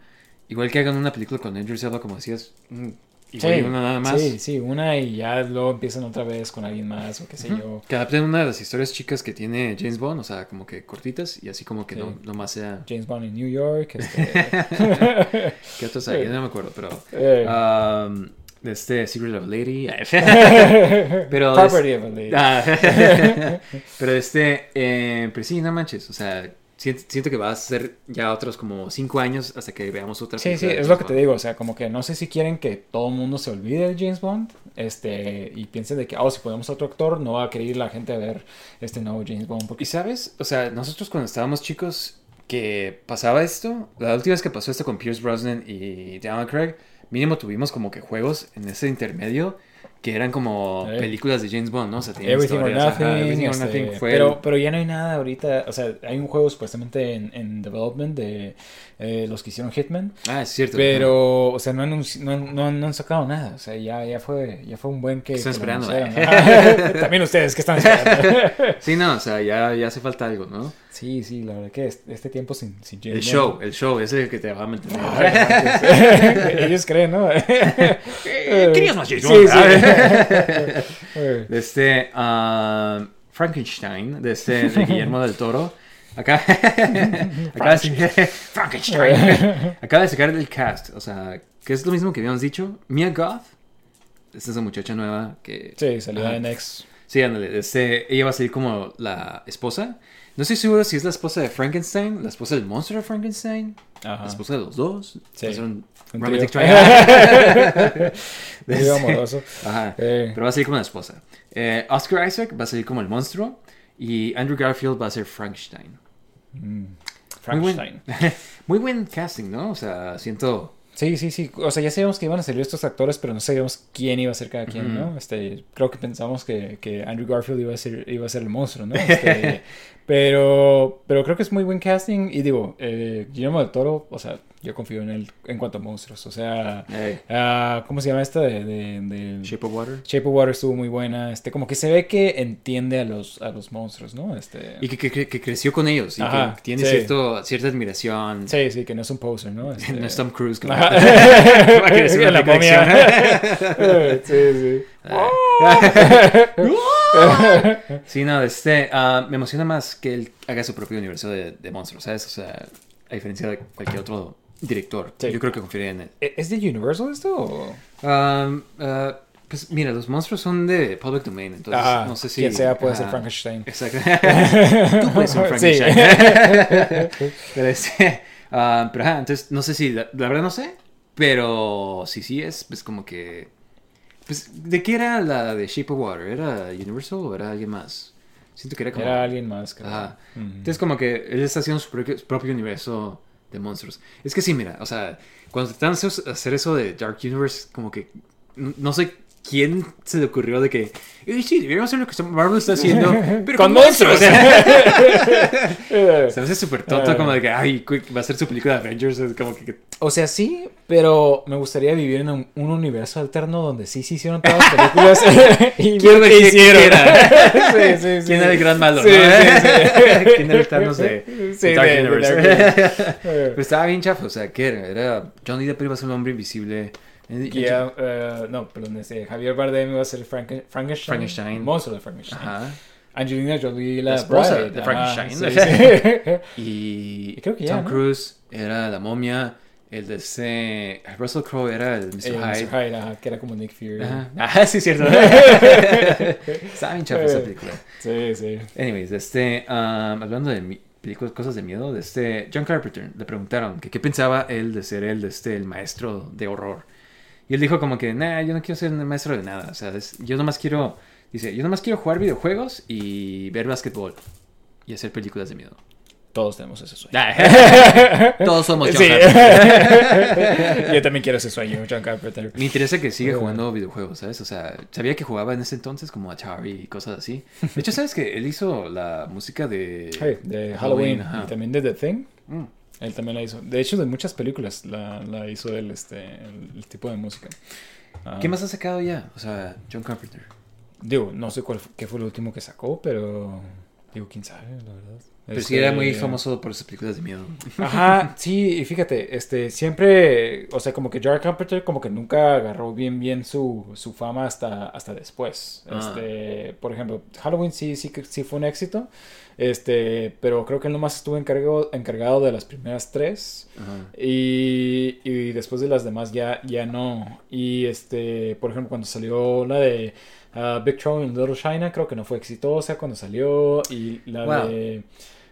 igual que hagan una película con Idris Elba, como decías, mm, igual Sí, y una nada más. sí, sí, una y ya luego empiezan otra vez con alguien más o qué sé yo. Que adapten una de las historias chicas que tiene James Bond, o sea, como que cortitas y así como que Sí. no, no más sea... James Bond en New York. Este... ¿Qué otros hay? No me acuerdo, pero... Um, este Secret of a Lady. pero... Property es- of a Lady. Ah, pero este... eh, pero sí, no manches, o sea... Siento, siento que va a ser ya otros como cinco años hasta que veamos otra Sí, sí, es lo que te digo, o sea, como que no sé si quieren que todo el mundo se olvide de James Bond, este, y piensen de que, oh, si ponemos otro actor, no va a querer la gente a ver este nuevo James Bond, Y porque sabes, o sea, nosotros cuando estábamos chicos que pasaba esto, la última vez que pasó esto con Pierce Brosnan y Daniel Craig, mínimo tuvimos como que juegos en ese intermedio que eran como Eh. películas de James Bond, ¿no? O sea, tenían Everything or Nothing, ajá, Everything or este, Nothing fue pero, el- pero ya no hay nada ahorita, o sea, hay un juego supuestamente en, en development de eh, los que hicieron Hitman, Ah, es cierto. pero, o sea, no han, no, no han- no han sacado nada, o sea, ya, ya fue, ya fue un buen que... Están que esperando. Ajá. También ustedes que están esperando. Sí, no, o sea, ya, ya hace falta algo, ¿no? Sí, sí, la verdad que este, tiempo sin, sin James El Bond- show, el show, es el que te va a mantener. Ellos creen, ¿no? Querías más James Sí, Bond, sí. De este ah, Frankenstein, de este de Guillermo del Toro. Acá, acaba, de Frankenstein. acaba de sacar el cast, o sea, que es lo mismo que habíamos dicho. Mia Goth, esta es la muchacha nueva que... Sí, salió en X. Sí, ándale, este, ella va a salir como la esposa No estoy seguro si es la esposa de Frankenstein, la esposa del monstruo de Frankenstein, Ajá. la esposa de los dos. Sí. Un Un romantic triangle. Trío amoroso. Ajá. Eh. Pero va a salir como la esposa. Eh, Oscar Isaac va a salir como el monstruo. Y Andrew Garfield va a ser Frankenstein. Frankenstein. Muy buen, muy buen casting, ¿no? O sea, siento. Sí, sí, sí. O sea, ya sabíamos que iban a salir estos actores, pero no sabíamos quién iba a ser cada quien, ¿no? Este, creo que pensamos que, que Andrew Garfield iba a ser, iba a ser el monstruo, ¿no? Este, pero, pero creo que es muy buen casting. Y digo, eh, Guillermo del Toro, o sea, yo confío en él en cuanto a monstruos. O sea, ah, ¿cómo se llama esta de, de- de- Shape of Water. Shape of Water estuvo muy buena. Este, como que se ve que entiende a los, a los monstruos, ¿no? Este, Y que, que- creció con ellos. Y Ajá, que tiene sí. cierto, cierta admiración. sí, sí, que no es un poser, ¿no? Este, No es Tom Cruise. Que va Ajá. a crecer una la momia. sí, sí. Sí, no, este, ah, me emociona más que él haga su propio universo de, de monstruos, ¿sabes? O sea, a diferencia de cualquier otro director. Sí. Yo creo que confiaría en él. ¿E- ¿Es de Universal esto? o? Um, ah, pues mira, los monstruos son de public domain, entonces Ajá, no sé si... quien sea puede ser ajá, Frankenstein. Exacto. Tú puedes ser un Sí. Frankenstein. pero este, ah, pero ajá, entonces no sé si, la, la verdad no sé, pero si sí es, pues como que... Pues, ¿de qué era la de Shape of Water? ¿Era Universal o era alguien más? Siento que era como... Era alguien más, creo. Ajá. Entonces como que él está haciendo su propio, su propio universo de monstruos. Es que sí, mira, o sea, cuando tratan de hacer- eso de Dark Universe, como que no sé quién se le ocurrió de que, "Eh, sí, deberíamos hacer lo que Marvel está haciendo, pero Con con, monstruos. monstruos. Se me hace súper tonto como de que, ay, va a ser su película de Avengers, es como que... O sea, sí, pero me gustaría vivir en un, un universo alterno donde sí se hicieron todas las películas y ¿Quién que hicieron. quién era? Sí, sí, sí. ¿Quién era el gran malo? Sí, no? sí, sí. ¿Quién era el Thanos de, Sí, de Dark de- Universe? Pero estaba bien chafa, o sea, ¿qué era? Era Johnny Depp iba a ser un hombre invisible. Eh, Guilla- eh, no, perdón, este, Javier Bardem iba a ser Franken- Frankenstein. Frankenstein. monstruo de Frankenstein. Ajá. Angelina Jolie, la, La esposa bride. de Frankenstein. sí, sí. Y, Y creo que ya, Tom ¿no? Cruise era la momia. El de ese. Russell Crowe era el Mr. Hyde. Mr. Hyde, ajá, que era como Nick Fury. Ajá. Ah, sí, cierto. Estaba bien chafa esa película. Sí, sí. Anyways, este, um, hablando de películas, cosas de miedo, de este, John Carpenter, le preguntaron que qué pensaba él de ser él, de este, el maestro de horror. Y él dijo como que, nah, yo no quiero ser maestro de nada, o sea, es- yo nomás quiero, dice, yo nomás quiero jugar videojuegos y ver básquetbol y hacer películas de miedo. Todos tenemos ese sueño. Todos somos John Sí. Carpenter. Yo también quiero ese sueño, John Carpenter. Me interesa que siga jugando videojuegos, ¿sabes? O sea, sabía que jugaba en ese entonces como Atari y cosas así. De hecho, ¿sabes que él hizo la música de, Hey, de Halloween, y también de The Thing. Mm. Él también la hizo. De hecho, de muchas películas la, la hizo él, este, el, el tipo de música. Ah, ¿Qué más ha sacado ya? O sea, John Carpenter. Digo, no sé cuál, qué fue lo último que sacó, pero... Digo, quién sabe, la verdad. Pero sí era muy Este, famoso por sus películas de miedo. Ajá, sí, y fíjate, este, siempre, o sea, como que John Carpenter como que nunca agarró bien bien su, su fama hasta, hasta después. Ah. Este, por ejemplo, Halloween sí, sí, que- sí fue un éxito, este, pero creo que él nomás estuvo encargado, encargado de las primeras tres. Ajá. Y, y después de las demás ya, ya no. Y este, por ejemplo, cuando salió la de ah, Big Trouble in Little China, creo que no fue exitosa cuando salió. Y la Wow. de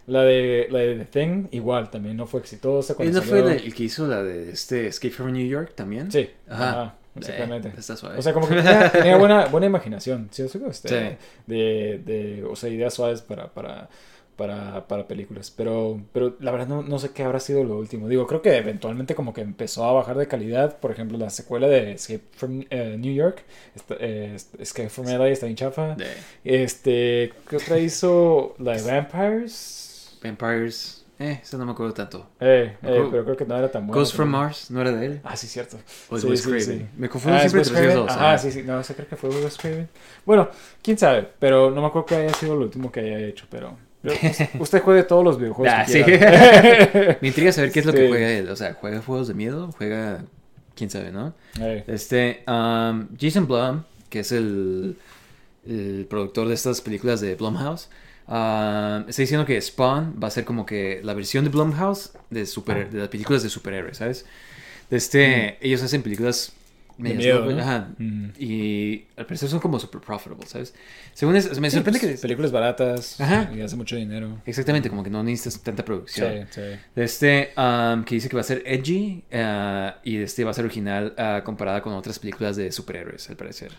la de la de The Thing, igual, también no fue exitosa ¿Él cuando no fue salió. el, el que hizo la de este Escape from New York también? Sí, Ajá. ajá, exactamente. Eh, está suave. O sea, como que tenía, tenía buena, buena imaginación, ¿sí? Este, Sí. de, de, o sea, ideas suaves para, para, para, para películas. Pero, pero la verdad no, no sé qué habrá sido lo último. Digo, creo que eventualmente como que empezó a bajar de calidad. Por ejemplo, la secuela de Escape from eh, New York, esta- eh, Escape from LA está bien chafa. Este, ¿qué otra hizo? La de Vampires. Vampires. Eh, eso no me acuerdo tanto. Eh, eh, acuerdo- pero creo que no era tan buena. Ghost from. Mars, ¿no era de él? Ah, sí, cierto. O Sí, Wes sí, Craven. sí. Me confundo Ah, ¿es siempre entre dos. Ajá, ajá. sí, sí. No, sé, creo que fue Wes Craven. Bueno, quién sabe, pero no me acuerdo que haya sido lo último que haya hecho, pero... usted- juegue todos los videojuegos Ah, sí. Me intriga saber qué es lo que juega él. O sea, ¿juega juegos de miedo? ¿Juega...? ¿Quién sabe, no? Eh, Este, um, Jason Blum, que es el, el productor de estas películas de Blumhouse, um, está diciendo que Spawn va a ser como que la versión de Blumhouse de, super, de las películas de superhéroes, ¿sabes? De este, Ellos hacen películas medias miedo, locas, ¿no? ajá, Mm. y al parecer son como super profitable, ¿sabes? Según eso, me sorprende pues, que... películas baratas Ajá. y hace mucho dinero. Exactamente, como que no necesitas tanta producción. Sí, sí. De este, um, que dice que va a ser edgy uh, y este va a ser original uh, comparada con otras películas de superhéroes, al parecer.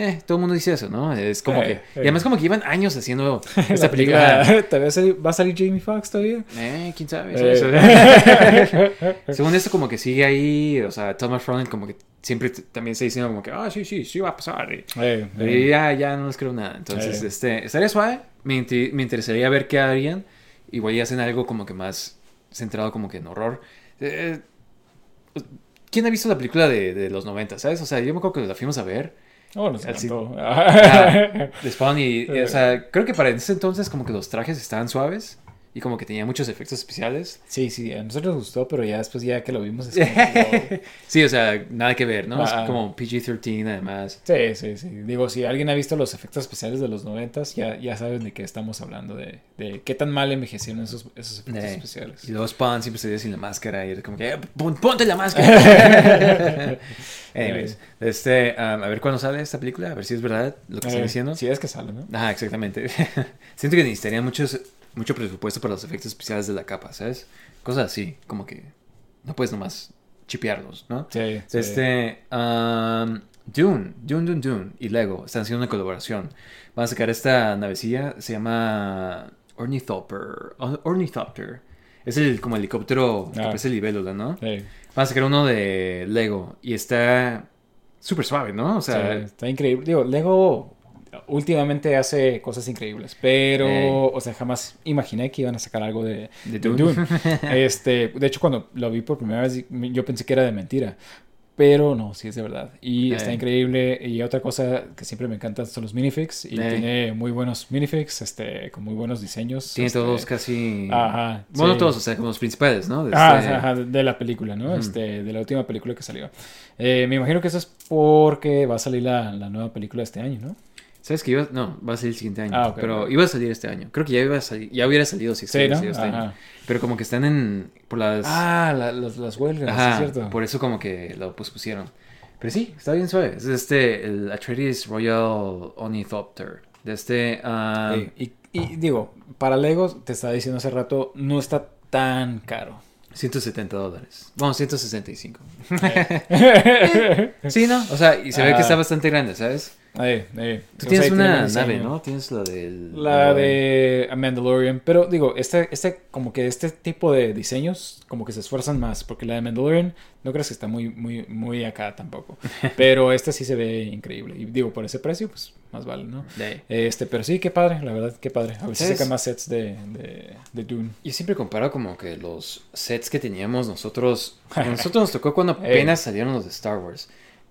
Eh, todo el mundo dice eso, ¿no? Es como Eh, que... eh. Y además como que llevan años haciendo esta película. película, ¿todavía sali- ¿Va a salir Jamie Foxx todavía? Eh, quién sabe. Eh. Según esto como que sigue ahí, o sea, Thomas Fronen como que siempre también está diciendo como que, ah, sí, sí, sí va a pasar. Y, Eh, eh. ya, ya no les creo nada. Entonces, Eh. este, estaría suave. Me, me interesaría ver qué harían. Igual ya hacen algo como que más centrado como que en horror. Eh, ¿Quién ha visto la película de, de los 90, sabes? O sea, yo me acuerdo que la fuimos a ver. Oh, ci- encantó. Ah, de Spawn y, y, o sea, creo que para ese entonces como que los trajes estaban suaves y como que tenía muchos efectos especiales. Sí, sí, a nosotros nos gustó, pero ya después ya que lo vimos es como sí, o sea, nada que ver, ¿no? Es como PG-13 además. Sí, sí, sí. Digo, si alguien ha visto los efectos especiales de los noventas, ya, ya saben de qué estamos hablando, de, de qué tan mal envejecieron esos, esos efectos Eh, especiales. Y luego Spawn siempre se sin la máscara y era como que, "Eh, pon- ponte la máscara. Anyways, este, um, a ver cuándo sale esta película, a ver si es verdad lo que están diciendo. Sí, es que sale, ¿no? Ajá, exactamente. Siento que necesitarían muchos, mucho presupuesto para los efectos especiales de la capa, ¿sabes? Cosas así, como que no puedes nomás chipearlos, ¿no? Sí, sí. Este, um, Dune, Dune, Dune, Dune y Lego están haciendo una colaboración. Van a sacar esta navecilla, se llama Ornithopter. Or- Ornithopter. Es el como helicóptero que Ah. parece libélula, ¿no? Sí, Van a sacar uno de Lego y está súper suave, ¿no? O sea, sí, está increíble. Digo, Lego últimamente hace cosas increíbles, pero, o sea, jamás imaginé que iban a sacar algo de, De de Dune. Dune. este, de hecho, cuando lo vi por primera vez, yo pensé que era de mentira. Pero no, sí es de verdad. Y está increíble. Y otra cosa que siempre me encanta son los minifigs. Y tiene muy buenos minifigs, este, con muy buenos diseños. tiene este, todos casi... Ajá, Bueno, sí. todos, o sea, como los principales, ¿no? De Ah, este- ajá, de la película, ¿no? Este, de la última película que salió. Eh, me imagino que eso es porque va a salir la, la nueva película este año, ¿no? ¿Sabes que iba? No, va a salir el siguiente año. Ah, ok, pero ok. iba a salir este año. Creo que ya iba a salir, ya hubiera salido si Sí, ¿no? salido este Ajá. año. Pero como que están en por las Ah, la- las, las huelgas, Ajá, es cierto. por eso como que lo pospusieron. Pero sí, está bien suave. Es este el Atreides Royal Ornithopter. De este ah, Sí, y, y digo, para Lego, te estaba diciendo hace rato, no está tan caro. 170 dólares. Bueno, 165. sí, ¿no? O sea, y se ve que está bastante grande, ¿sabes? Tú o tienes sea, una nave, ¿no? Tienes la del... La de Mandalorian, pero digo, este, este, como que este tipo de diseños, como que se esfuerzan más, porque la de Mandalorian, no crees que está muy, muy, muy acá tampoco, pero esta sí se ve increíble, y digo, por ese precio, pues, más vale, ¿no? De- Este, pero sí, qué padre, la verdad, qué padre, a ¿Sabes? sacan más sets de, de, de Dune. Yo siempre comparo como que los sets que teníamos nosotros. a Nosotros nos tocó cuando apenas salieron los de Star Wars.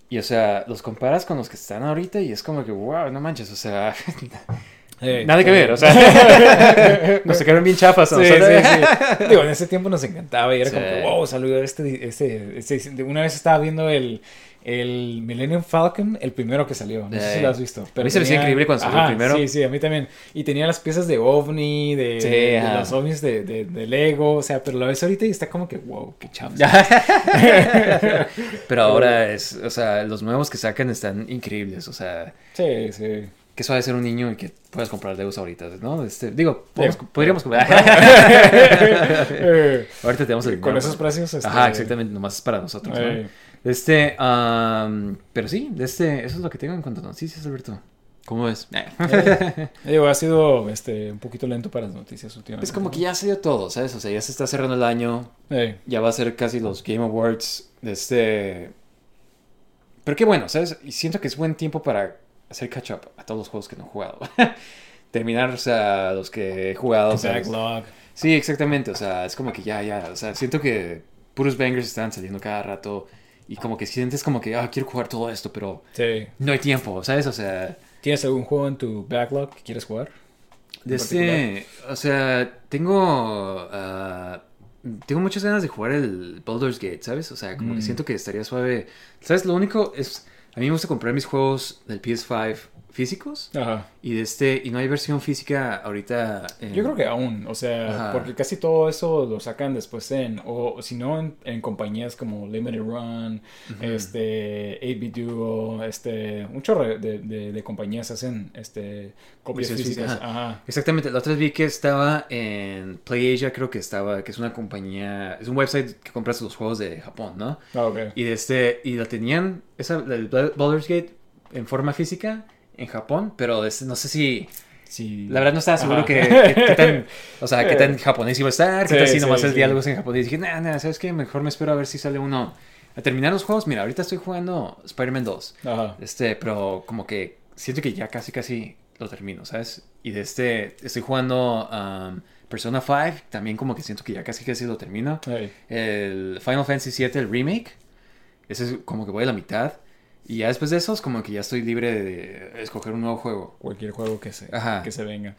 Y o sea, los comparas con los que están ahorita y es como que, wow, no manches, o sea. Eh, nada que sí. ver, o sea. nos sacaron bien chafas, ¿no? sí. Digo, en ese tiempo nos encantaba y era como que, wow, salió este, este, este- Una vez estaba viendo el, el Millennium Falcon, el primero que salió. No sé si Eh. lo has visto. A mí se me hacía increíble cuando salió el primero. Sí, sí, a mí también. Y tenía las piezas de OVNI, de, Sí, de los OVNIs de, de, Lego, o sea, pero lo ves ahorita y está como que, wow, qué chavos. Pero ahora es, o sea, los nuevos que sacan están increíbles, o sea. Sí, sí. Que suave ser un niño y que puedas comprar Legos ahorita, ¿no? Este, digo, podemos- podríamos comprar. Eh, ahorita tenemos el Con esos precios, este, Ajá, exactamente, nomás es para nosotros, ¿no? Este, am, pero sí, de este, eso es lo que tengo en cuanto a noticias, Alberto. ¿Cómo ves? eh, digo, ha sido este, un poquito lento para las noticias últimamente. Es como que ya se dio todo, ¿sabes? O sea, ya se está cerrando el año, Eh, ya va a ser casi los Game Awards de este... Pero qué bueno, ¿sabes? Y siento que es buen tiempo para hacer catch up a todos los juegos que no he jugado. Terminar, o sea, los que he jugado. ¿sabes? backlog. Sí, exactamente. O sea, es como que ya, ya. O sea, siento que puros bangers están saliendo cada rato. Y como que sientes como que, ah, quiero jugar todo esto, pero Sí. no hay tiempo, ¿sabes? O sea, ¿Tienes algún juego en tu backlog que quieres jugar? de en este. O sea, tengo. ah, tengo muchas ganas de jugar el Baldur's Gate, ¿sabes? O sea, como que Mm. siento que estaría suave. ¿Sabes? Lo único es. A mí me gusta comprar mis juegos del PS5 físicos. Ajá. Y de este y no hay versión física ahorita. en- Yo creo que aún, o sea, Ajá. porque casi todo eso lo sacan después en, o si no, en, en compañías como Limited Run, este, 8 Duo, este, un chorro de, de, de compañías hacen, este, copias físicas. físicas, Ajá. Exactamente, la otra vez vi que estaba en PlayAsia, creo que estaba, que es una compañía, es un website que compras los juegos de Japón, ¿no? Ah, ok. Y de este, y la tenían, esa, la del Baldur's Gate, en forma física en Japón, pero no sé si, Sí. la verdad no estaba seguro que, que- que tan, o sea, qué tan japonés iba a estar, qué Sí, tal si sí, nomás el sí. diálogos en japonés. Y dije, nah, nah, ¿sabes qué? Mejor me espero a ver si sale uno. A terminar los juegos, mira, ahorita estoy jugando Spider-Man 2. Ajá. Este, pero como que siento que ya casi casi lo termino, ¿sabes? Y de este, estoy jugando um, Persona 5, también como que siento que ya casi casi lo termino. El Final Fantasy VII, el remake, ese es como que voy a la mitad. Y ya después de esos, como que ya estoy libre de escoger un nuevo juego. Cualquier juego que se, Ajá. que se venga.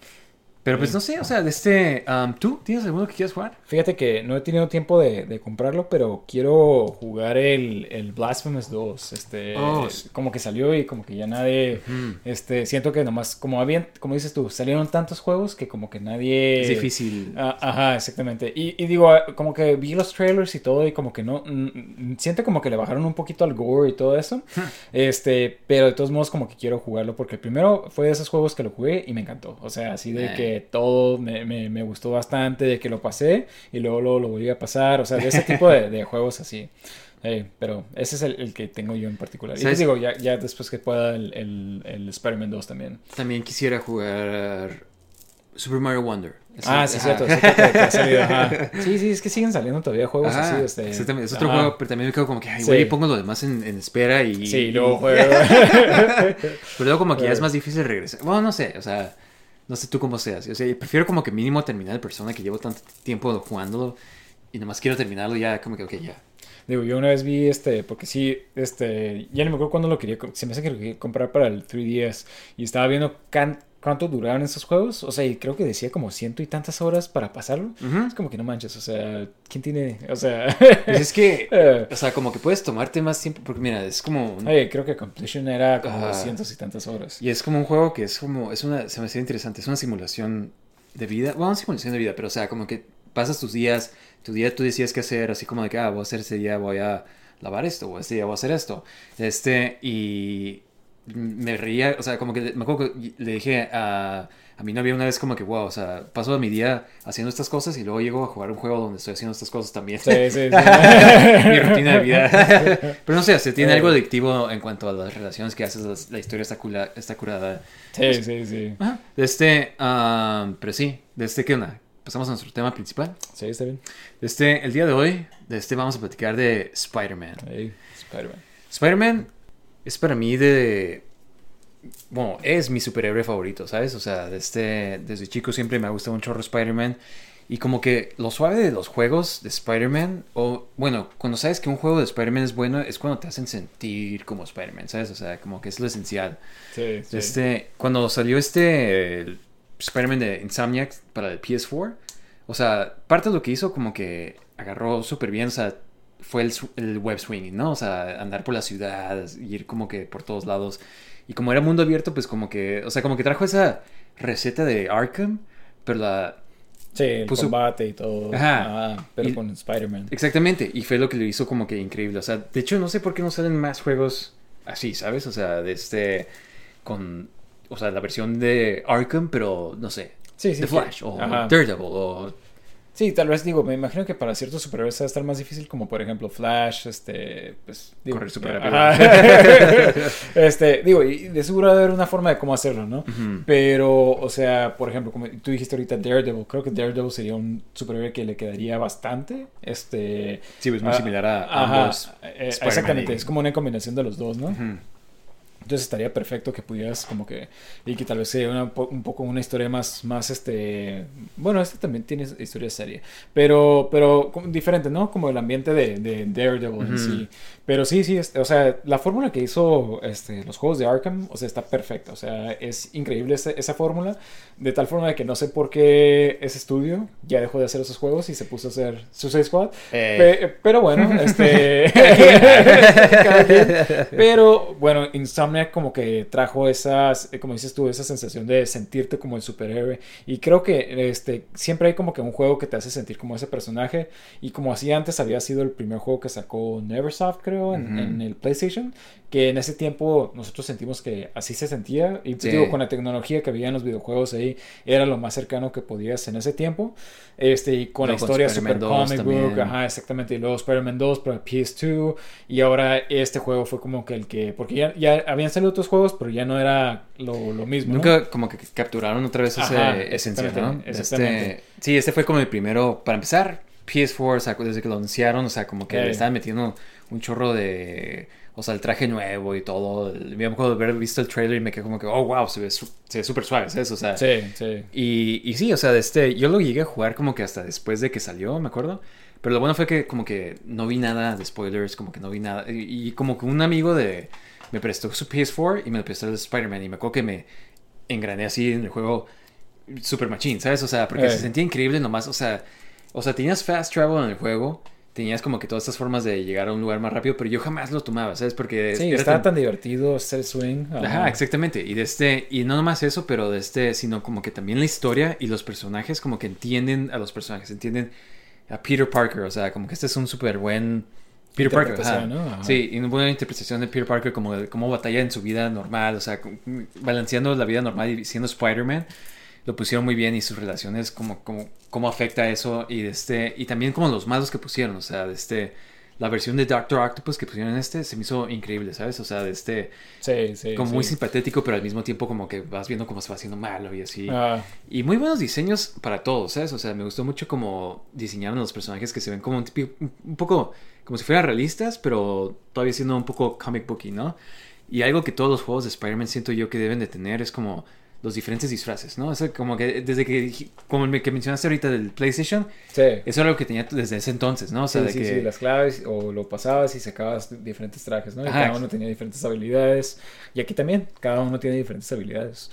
Pero pues no sé, o sea, de este, um, ¿tú tienes alguno que quieras jugar? Fíjate que no he tenido tiempo de, de comprarlo, pero quiero jugar el, el Blasphemous 2. Este, Oh, sí. como que salió y como que ya nadie, este, siento que nomás, como habían, como dices tú, salieron tantos juegos que como que nadie... Es difícil. Ah, ajá, exactamente. Y, y digo, ah, como que vi los trailers y todo y como que no, siento como que le bajaron un poquito al gore y todo eso. este, pero de todos modos como que quiero jugarlo porque el primero fue de esos juegos que lo jugué y me encantó. O sea, así de Eh. Todo me, me, me gustó bastante, de que lo pasé y luego, luego lo volví a pasar. O sea, de ese tipo de, de juegos así. Eh, pero ese es el, el que tengo yo en particular. Y te digo, ya, ya después que pueda el, el, el Spider-Man 2 también. También quisiera jugar Super Mario Wonder. Ah, sí, ajá. cierto. cierto que- ha salido, ajá. Sí, sí, es que siguen saliendo todavía juegos Ajá, así. Este, es otro ajá. juego, pero también me quedo como que, ay, Sí. güey, pongo lo demás en, en espera y... Sí, luego juego. Pero luego como que ya es más difícil regresar. Bueno, no sé, o sea, no sé tú cómo seas. O sea, prefiero como que mínimo terminar el persona que llevo tanto tiempo jugándolo y nomás quiero terminarlo ya, como que, ok, ya. Digo, yo una vez vi este, porque sí, este, ya no me acuerdo cuándo lo quería, se me hace que lo quería comprar para el 3DS y estaba viendo can- cuánto duraban esos juegos, o sea, y creo que decía como ciento y tantas horas para pasarlo. Es como que no manches, o sea, ¿quién tiene? O sea, Pues es que, Eh. o sea, como que puedes tomarte más tiempo, porque mira, es como... un- oye, creo que Completion era como cientos y tantas horas. Y es como un juego que es como, es una, se me hace interesante, es una simulación de vida, bueno, una simulación de vida, pero o sea, como que pasas tus días, tu día tú decías qué hacer, así como de que, ah, voy a hacer este día, voy a lavar esto, o este día voy a hacer esto, este, y me reía, o sea, como que me acuerdo que le dije a, a mi novia una vez como que, wow, o sea, paso mi día haciendo estas cosas y luego llego a jugar un juego donde estoy haciendo estas cosas también. Sí, sí, sí. mi rutina de vida. Pero no sé, se tiene Eh. algo adictivo en cuanto a las relaciones que haces, las- la historia está, cula- está curada. sí, sí, sí. Ajá. De este, um, pero sí, de este, ¿qué onda? Pasamos a nuestro tema principal. Sí, está bien. De este, el día de hoy, de este vamos a platicar de Spider-Man. Spider-Man. Spider-Man es para mí de... Bueno, es mi superhéroe favorito, ¿sabes? O sea, desde, desde chico siempre me ha gustado un chorro Spider-Man. Y como que lo suave de los juegos de Spider-Man, o bueno, cuando sabes que un juego de Spider-Man es bueno, es cuando te hacen sentir como Spider-Man, ¿sabes? O sea, como que es lo esencial. Sí, sí. Este, cuando salió este Spider-Man de Insomniac para el PS4, o sea, parte de lo que hizo como que agarró súper bien, o sea, fue el, el web swinging, ¿no? O sea, andar por la ciudad, ir como que por todos lados. Y como era mundo abierto, pues como que, o sea, como que trajo esa receta de Arkham, pero la... Sí, el puso- combate y todo. Ajá. Ajá, pero Y- con Spider-Man. Exactamente, y fue lo que lo hizo como que increíble. O sea, de hecho, no sé por qué no salen más juegos así, ¿sabes? O sea, de este. con. O sea, la versión de Arkham, pero no sé. Sí, sí, The sí. Flash, o Ajá. Daredevil, o. Sí, tal vez digo, me imagino que para ciertos superhéroes va a estar más difícil, como por ejemplo Flash, este, pues, digo, Correr súper ajá. este, digo, y de seguro va a haber una forma de cómo hacerlo, ¿no? Pero, o sea, por ejemplo, como tú dijiste ahorita Daredevil, creo que Daredevil sería un superhéroe que le quedaría bastante, este... Sí, es muy ah, similar a ambos eh, exactamente, es como una combinación de los dos, ¿no? Ujú. Entonces estaría perfecto que pudieras como que... Y que tal vez sea una un poco una historia más, más este... Bueno, este también tiene historia seria. Pero, pero diferente, ¿no? Como el ambiente de, de Daredevil en sí. Pero sí, sí, este, o sea, la fórmula que hizo este, los juegos de Arkham, o sea, está perfecta. O sea, es increíble esa, esa fórmula. De tal forma de que no sé por qué ese estudio ya dejó de hacer esos juegos y se puso a hacer Suicide Squad. Eh. Pe- pero bueno, este... Pero bueno, Insomniac Insomniac como que trajo esas, eh, como dices tú, esa sensación de sentirte como el superhéroe. Y creo que este, siempre hay como que un juego que te hace sentir como ese personaje. Y como así antes había sido el primer juego que sacó Neversoft, creo, en, en el PlayStation. Que en ese tiempo nosotros sentimos que así se sentía. Y pues, Sí. digo, con la tecnología que había en los videojuegos ahí, era lo más cercano que podías en ese tiempo. Este, y con la Luego historia super Spider-Man 2 comic book, ajá, exactamente. Y luego Spider-Man 2 para PS2. Y ahora este juego fue como que el que. Porque ya, ya habían salido otros juegos, pero ya no era lo, lo mismo. ¿no? Nunca como que capturaron otra vez ese Ajá, esencia, ¿no? exactamente, exactamente. Este, sí, este fue como el primero, para empezar, PS4, o sea, desde que lo anunciaron, o sea, como que le estaban metiendo un chorro de, o sea, el traje nuevo y todo. Me acuerdo de haber visto el trailer y me quedé como que, oh, wow, se ve su- se ve súper suave, ¿sabes? O sea, Sí, sí. y, y sí, o sea, de este, yo lo llegué a jugar como que hasta después de que salió, me acuerdo. Pero lo bueno fue que como que no vi nada de spoilers, como que no vi nada. Y, y como que un amigo de me prestó su PS4 y me lo prestó el Spider-Man. Y me acuerdo que me engrané así en el juego super machine, ¿sabes? O sea, porque Eh. se sentía increíble nomás. O sea, o sea, tenías fast travel en el juego. Tenías como que todas estas formas de llegar a un lugar más rápido, pero yo jamás lo tomaba, ¿sabes? Porque Sí, estaba tan divertido hacer swing. Ajá, exactamente. Y de este, y no nomás eso, pero de este, sino como que también la historia y los personajes como que entienden a los personajes, entienden a Peter Parker, o sea, como que este es un súper buen Peter Parker, ajá. ¿no? Ajá. Sí, y una buena interpretación de Peter Parker como de cómo batalla en su vida normal, o sea, como- balanceando la vida normal y siendo Spider-Man. Lo pusieron muy bien y sus relaciones, como, como, cómo afecta eso y de este, y también como los malos que pusieron, o sea, de este, la versión de Doctor Octopus que pusieron en este se me hizo increíble, ¿sabes? O sea, de este, Sí, sí. como sí. muy simpatético, pero al mismo tiempo como que vas viendo cómo se va haciendo malo y así. Ah, Y muy buenos diseños para todos, ¿sabes? O sea, me gustó mucho como diseñaron a los personajes que se ven como un, un un poco como si fueran realistas, pero todavía siendo un poco comic booky, ¿no? Y algo que todos los juegos de Spider-Man siento yo que deben de tener es como los diferentes disfraces, ¿no? O sea, como que desde que, como el que mencionaste ahorita del PlayStation, sí. eso era lo que tenía desde ese entonces, ¿no? O sea, Sí, de sí, que... sí, las claves o lo pasabas y sacabas diferentes trajes, ¿no? Y Ajá. cada uno tenía diferentes habilidades. Y aquí también, cada uno tiene diferentes habilidades.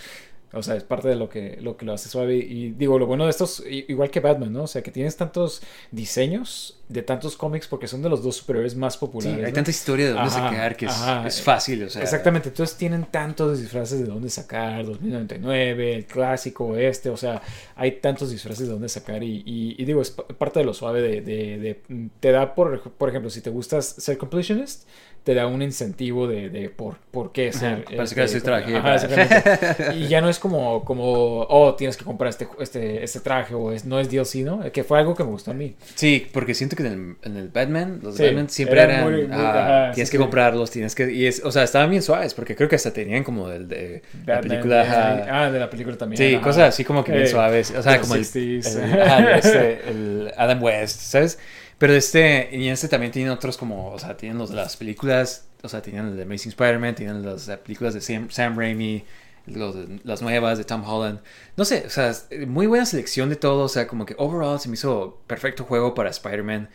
O sea, es parte de lo que lo, que lo hace suave. Y digo, lo bueno de estos, igual que Batman, ¿no? O sea, que tienes tantos diseños de tantos cómics porque son de los dos superhéroes más Sí, populares. hay ¿no? tanta historia de dónde Ajá, sacar que es, ajá. es fácil, o sea... Exactamente, entonces tienen tantos disfraces de dónde sacar, 2099, el clásico, este, o sea, hay tantos disfraces de dónde sacar y, y- y digo, es pa- parte de lo suave de, de- de- te da, por, por ejemplo, si te gusta ser completionist, te da un incentivo de, de por, por qué ser. para este, traje, ajá, para- exactamente. y ya no es como, como, oh, tienes que comprar este, este, este traje o es, no es DLC, ¿no? Que fue algo que me gustó a mí. Sí, porque siento que en el, en el Batman, los Sí, Batman siempre eran eran, muy- muy- ah, ajá, tienes sí, que sí. comprarlos, tienes que, y es, o sea, estaban bien suaves, porque creo que hasta tenían como el de la Batman, película, eh, ajá. ah, de la película también. sí, ajá. cosas así como que bien suaves, o sea, como el, 60s. el- ajá, este, el Adam West, ¿sabes? Pero este, y este también tiene otros como, o sea, tienen los de las películas, o sea, tienen el de Amazing Spider-Man, tienen las películas de Sam, Sam Raimi, los las nuevas de Tom Holland. No sé, o sea, muy buena selección de todo, o sea, como que overall se me hizo perfecto juego para Spider-Man.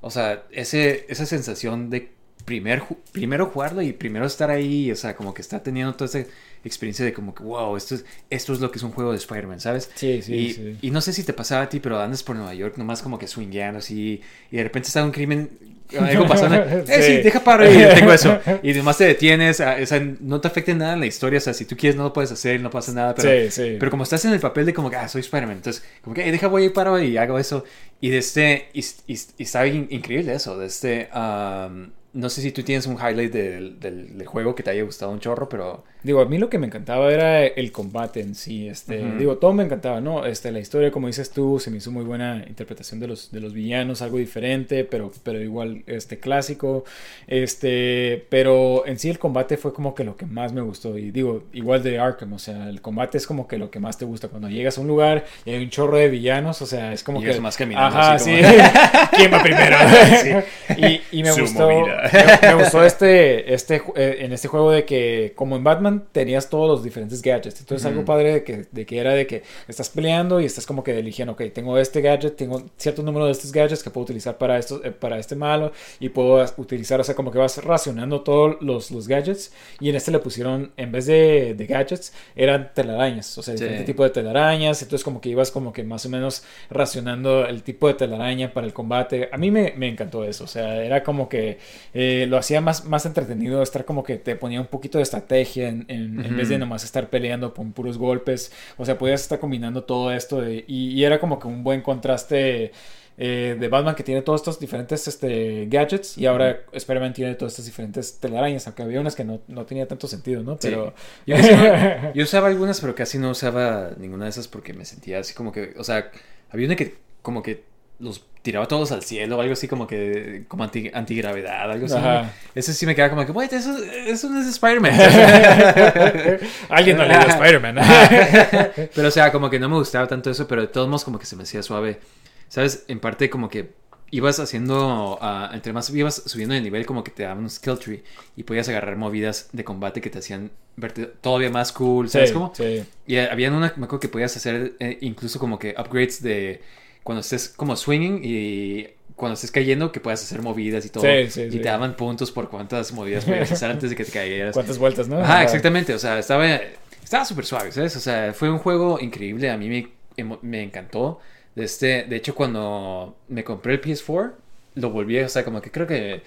O sea, ese, esa sensación de primer, primero jugarlo y primero estar ahí, o sea, como que está teniendo toda esa experiencia de como que, wow, esto es, esto es lo que es un juego de Spider-Man, ¿sabes? Sí, sí, y, sí. y no sé si te pasaba a ti, pero andas por Nueva York nomás como que swingueando así y de repente está un crimen, algo pasando. eh, sí, Sí. deja paro y tengo eso. Y además te detienes, o sea, no te afecta nada en la historia, o sea, si tú quieres no lo puedes hacer, no pasa nada, pero, Sí, sí. pero como estás en el papel de como que, ah, soy Spider-Man, entonces, como que, "Eh, deja, voy y paro y hago eso. Y de este, y, y, y está increíble eso, de este, am, no sé si tú tienes un highlight del, del, del juego que te haya gustado un chorro, pero... Digo, a mí lo que me encantaba era el combate en sí. Este. Digo, todo me encantaba, ¿no? Este, la historia, como dices tú, se me hizo muy buena interpretación de los, de los villanos, algo diferente, pero, pero igual este, clásico. Este, pero en sí el combate fue como que lo que más me gustó. Y digo, igual de Arkham, o sea, el combate es como que lo que más te gusta. Cuando llegas a un lugar y hay un chorro de villanos, o sea, es como Llegas que. más caminando, Ajá, así sí. como- ¿Quién va primero? Y, y me Su gustó. movida. Me, me gustó este, este, eh, en este juego de que, como en Batman, tenías todos los diferentes gadgets. Entonces, algo padre de que, de que era de que estás peleando y estás como que eligiendo, ok, tengo este gadget, tengo cierto número de estos gadgets que puedo utilizar para, esto, eh, para este malo y puedo utilizar, o sea, como que vas racionando todos los, los gadgets. Y en este le pusieron, en vez de, de gadgets, eran telarañas, o sea, Sí. diferente tipo de telarañas. Entonces, como que ibas como que más o menos racionando el tipo de telaraña para el combate. A mí me, me encantó eso, o sea, era como que eh, lo hacía más, más entretenido estar como que te ponía un poquito de estrategia en, en, en vez de nomás estar peleando con puros golpes. O sea, podías estar combinando todo esto de- y, y era como que un buen contraste eh, de Batman que tiene todos estos diferentes este, gadgets y ahora Spider-Man tiene todas estas diferentes telarañas, aunque había unas que no, no tenía tanto sentido, ¿no? Sí. Pero... Yo, usaba, yo usaba algunas, pero casi no usaba ninguna de esas porque me sentía así como que, o sea, había una que como que los tiraba todos al cielo o algo así como que, como anti, antigravedad, algo así. Ajá. Ese sí me quedaba como que, wait, eso, eso no es Spider-Man. Alguien no le dio Spider-Man. pero o sea, como que no me gustaba tanto eso, pero de todos modos como que se me hacía suave. ¿Sabes? En parte como que ibas haciendo, ah, entre más ibas subiendo de nivel, como que te daban un skill tree y podías agarrar movidas de combate que te hacían verte todavía más cool, ¿sabes Sí, cómo? sí. Y habían una, me acuerdo que podías hacer eh, incluso como que upgrades de cuando estés como swinging y cuando estés cayendo que puedas hacer movidas y todo. Sí, sí, y sí. te daban puntos por cuántas movidas podías hacer antes de que te cayeras. ¿Cuántas vueltas, no? Ajá, exactamente. O sea, estaba estaba súper suave, ¿sabes? O sea, fue un juego increíble. A mí me, me encantó. De, este, de hecho, cuando me compré el PS4, lo volví, o sea, como que creo que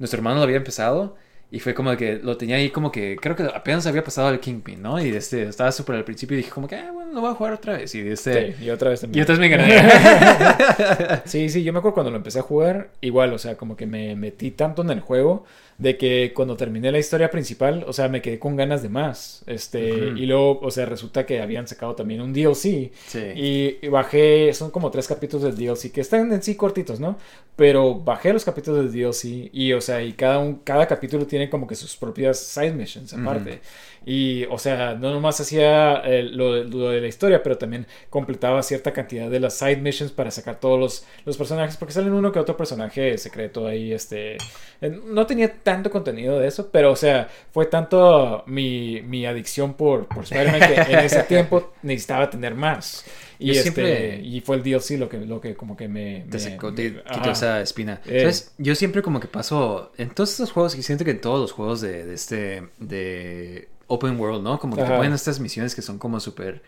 nuestro hermano lo había empezado. Y fue como que lo tenía ahí como que creo que apenas había pasado el Kingpin, ¿no? Y este, estaba súper al principio y dije como que, ah, bueno, lo voy a jugar otra vez. Y este... Sí, y otra vez Y también. entonces me gané. Sí, sí, yo me acuerdo cuando lo empecé a jugar, igual, o sea, como que me metí tanto en el juego de que cuando terminé la historia principal, o sea, me quedé con ganas de más. Este, Ujú. y luego, o sea, resulta que habían sacado también un DLC. Sí. Y, y bajé, son como tres capítulos del DLC que están en sí cortitos, ¿no? Pero bajé los capítulos del DLC y, o sea, y cada, un, cada capítulo tiene como que sus propias side missions aparte. Y, o sea, no nomás hacía eh, lo, lo de la historia, pero también completaba cierta cantidad de las side missions para sacar todos los, los personajes, porque salen uno que otro personaje secreto ahí, este... No tenía tanto contenido de eso, pero, o sea, fue tanto mi, mi adicción por, por Spider-Man que en ese tiempo necesitaba tener más. Y, este, siempre- y fue el DLC lo que, lo que como que me... Te me- sacó, me- te ajá. quitó esa espina. Eh. ¿Sabes? Yo siempre como que paso en todos estos juegos y siento que en todos los juegos de, de este de open world, ¿no? Como que te Ajá. ponen estas misiones que son como súper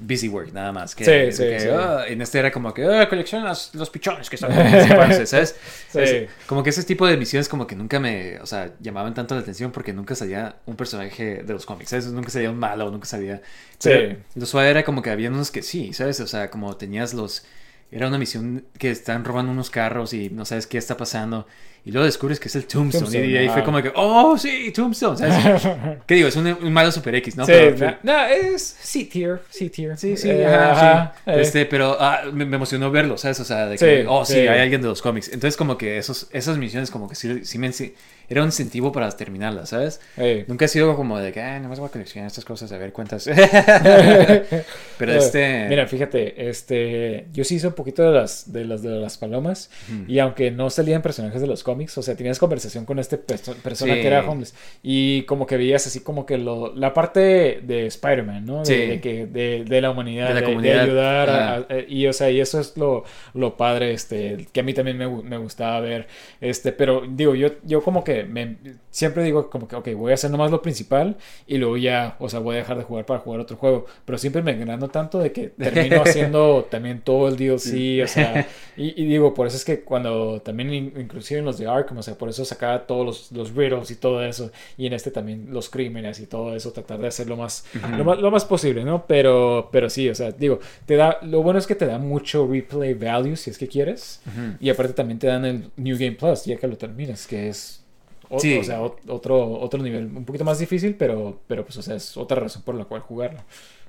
busy work nada más. Que, Sí, sí, que, sí. ah, en este era como que ah, colecciona los, pichones que están en ese pase", ¿sabes? Sí. Es- como que ese tipo de misiones como que nunca me, o sea, llamaban tanto la atención porque nunca salía un personaje de los cómics, ¿sabes? Nunca salía un malo, nunca salía... Sí. Pero Lo suave era como que había unos que sí, ¿sabes? O sea, como tenías los... Era una misión que están robando unos carros y no sabes qué está pasando. Y luego descubres que es el Tombstone. Tombstone, y ahí fue como que, oh, sí, Tombstone. ¿sabes? ¿Qué digo? Es un, un malo super X, ¿no? Sí, Pero- no, es C-tier, C-tier. Sí, sí, Eh, ajá, ajá, sí. eh. Este, pero ah, me, me emocionó verlo, ¿sabes? O sea, de que, Sí, oh, sí, sí. hay alguien de los cómics. Entonces, como que esos, esas misiones, como que sí, sí me, sí- era un incentivo para terminarlas, ¿sabes? Eh. Nunca he sido como de que, ah, nomás voy a coleccionar estas cosas, a ver cuántas. pero Eh, este. Mira, fíjate, este, yo sí hice un poquito de las de las de las palomas y aunque no salían personajes de los cómics, o sea, tenías conversación con este perso- persona Sí. que era homeless y como que veías así como que lo, la parte de Spider-Man, ¿no? De, Sí. de que de, de la humanidad, De la comunidad. ayudar a- Ajá. a- y o sea, y eso es lo, lo padre, este, que a mí también me, me gustaba ver, este, pero digo, yo yo como que me siempre digo como que, ok, voy a hacer nomás lo principal y luego ya, o sea, voy a dejar de jugar para jugar otro juego. Pero siempre me engrando tanto de que termino haciendo también todo el DLC, o sea, y, y digo, por eso es que cuando también, in- inclusive en los de Arkham, o sea, por eso sacaba todos los, los riddles y todo eso, y en este también los crímenes y todo eso, tratar de hacerlo más, lo más, lo más posible, ¿no? Pero, pero sí, o sea, digo, te da, lo bueno es que te da mucho replay value si es que quieres, y aparte también te dan el New Game Plus, ya que lo terminas, que es... o- Sí. O sea, ot- otro, otro nivel un poquito más difícil, pero, pero pues, o sea, es otra razón por la cual jugarlo.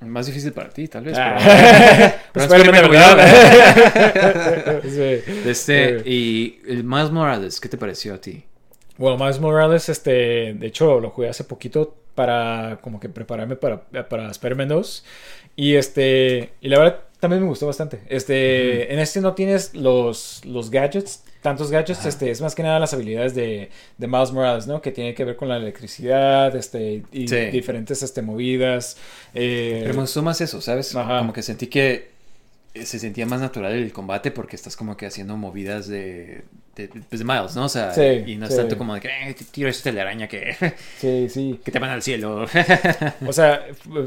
Más difícil para ti, tal vez. Ah. pero- Pues, pero Spider-Man, ¿verdad? Sí. Este, Eh. y el Miles Morales, ¿qué te pareció a ti? Bueno, Miles Morales, este, de hecho, lo jugué hace poquito para como que prepararme para, para Spider-Man 2. Y este, y la verdad también me gustó bastante. Este, en este no tienes los, los gadgets, tantos gadgets, este, es más que nada las habilidades de, de Miles Morales, ¿no? Que tiene que ver con la electricidad, este, y Sí. diferentes, este, movidas. eh, Pero me más eso, ¿sabes? Ajá. Como que sentí que eh, se sentía más natural el combate porque estás como que haciendo movidas de, de, pues, de Miles, ¿no? O sea, Sí, y no es sí. tanto como de que eh, tiro esta telaraña que, sí, sí. que te van al cielo. O sea,